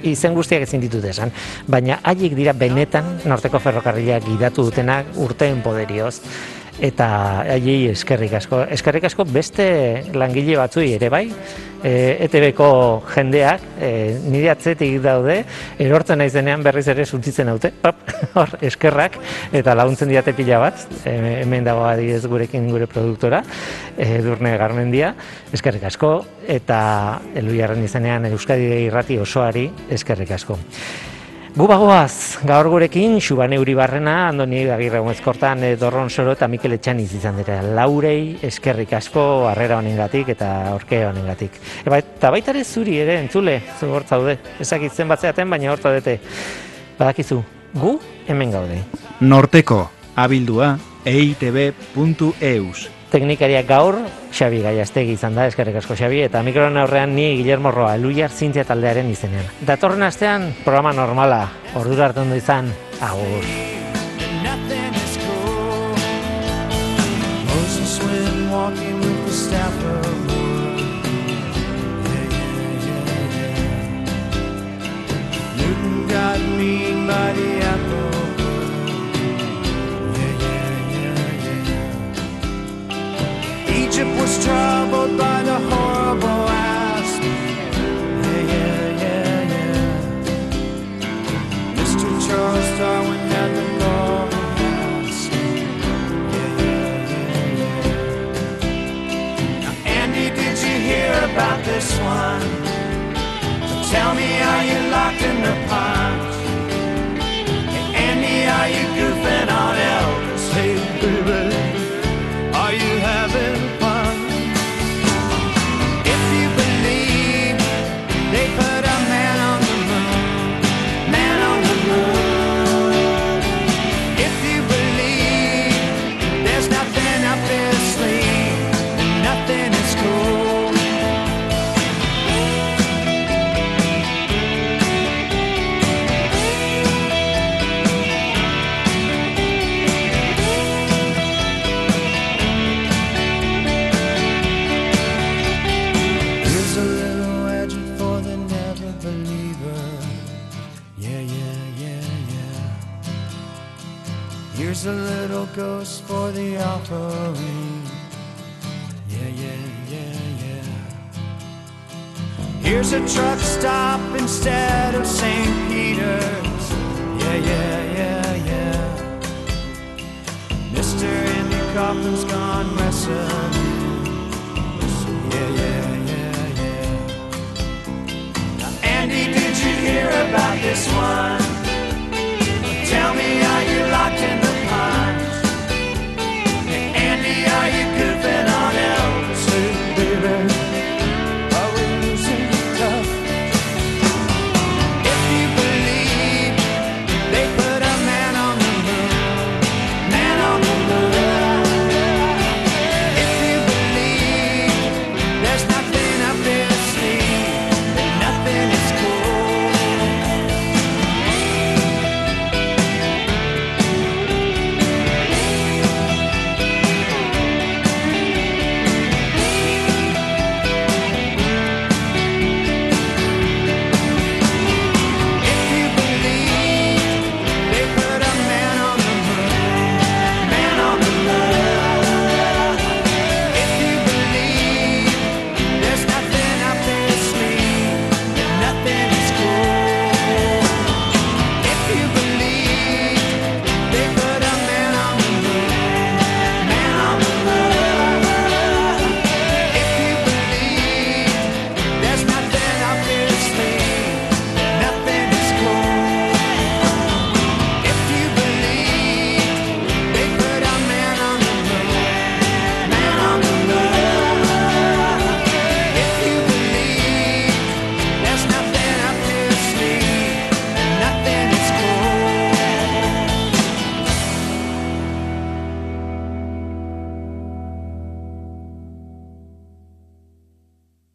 izen guztiak ezin ditut esan, baina haiek dira benetan norteko ferrokarrilak gidatu dutenak urteen poderioz eta haiei eskerrik asko. Eskerrik asko beste langile batzui ere bai, e, ETB-ko jendeak e, nire atzetik daude, erortzen naiz denean berriz ere suntitzen haute, pap, (laughs) hor, eskerrak, eta laguntzen diate pila bat, e, hemen dago adibidez gurekin gure produktora, e, Durne Garmendia, eskerrik asko, eta Eluiarren izenean Euskadi irrati osoari eskerrik asko. Gu bagoaz, gaur gurekin, Xubane Uribarrena, Andoni Agirre Gomezkortan, eh, Dorron Soro eta Mikel Etxaniz izan dira. Laurei eskerrik asko harrera honengatik eta orke honengatik. Eba, eta baita ere zuri ere, entzule, zu hor zaude. Ezakitzen batzeaten, baina hor zaudete. Badakizu, gu hemen gaude. Norteko, abildua, eitb.eus teknikariak gaur, Xabi Gaiastegi izan da, eskerrik asko Xabi, eta mikroan aurrean ni Guillermo Roa, Luiar Zintia taldearen izenean. Datorren astean, programa normala, ordura hartu izan, agur. Agur.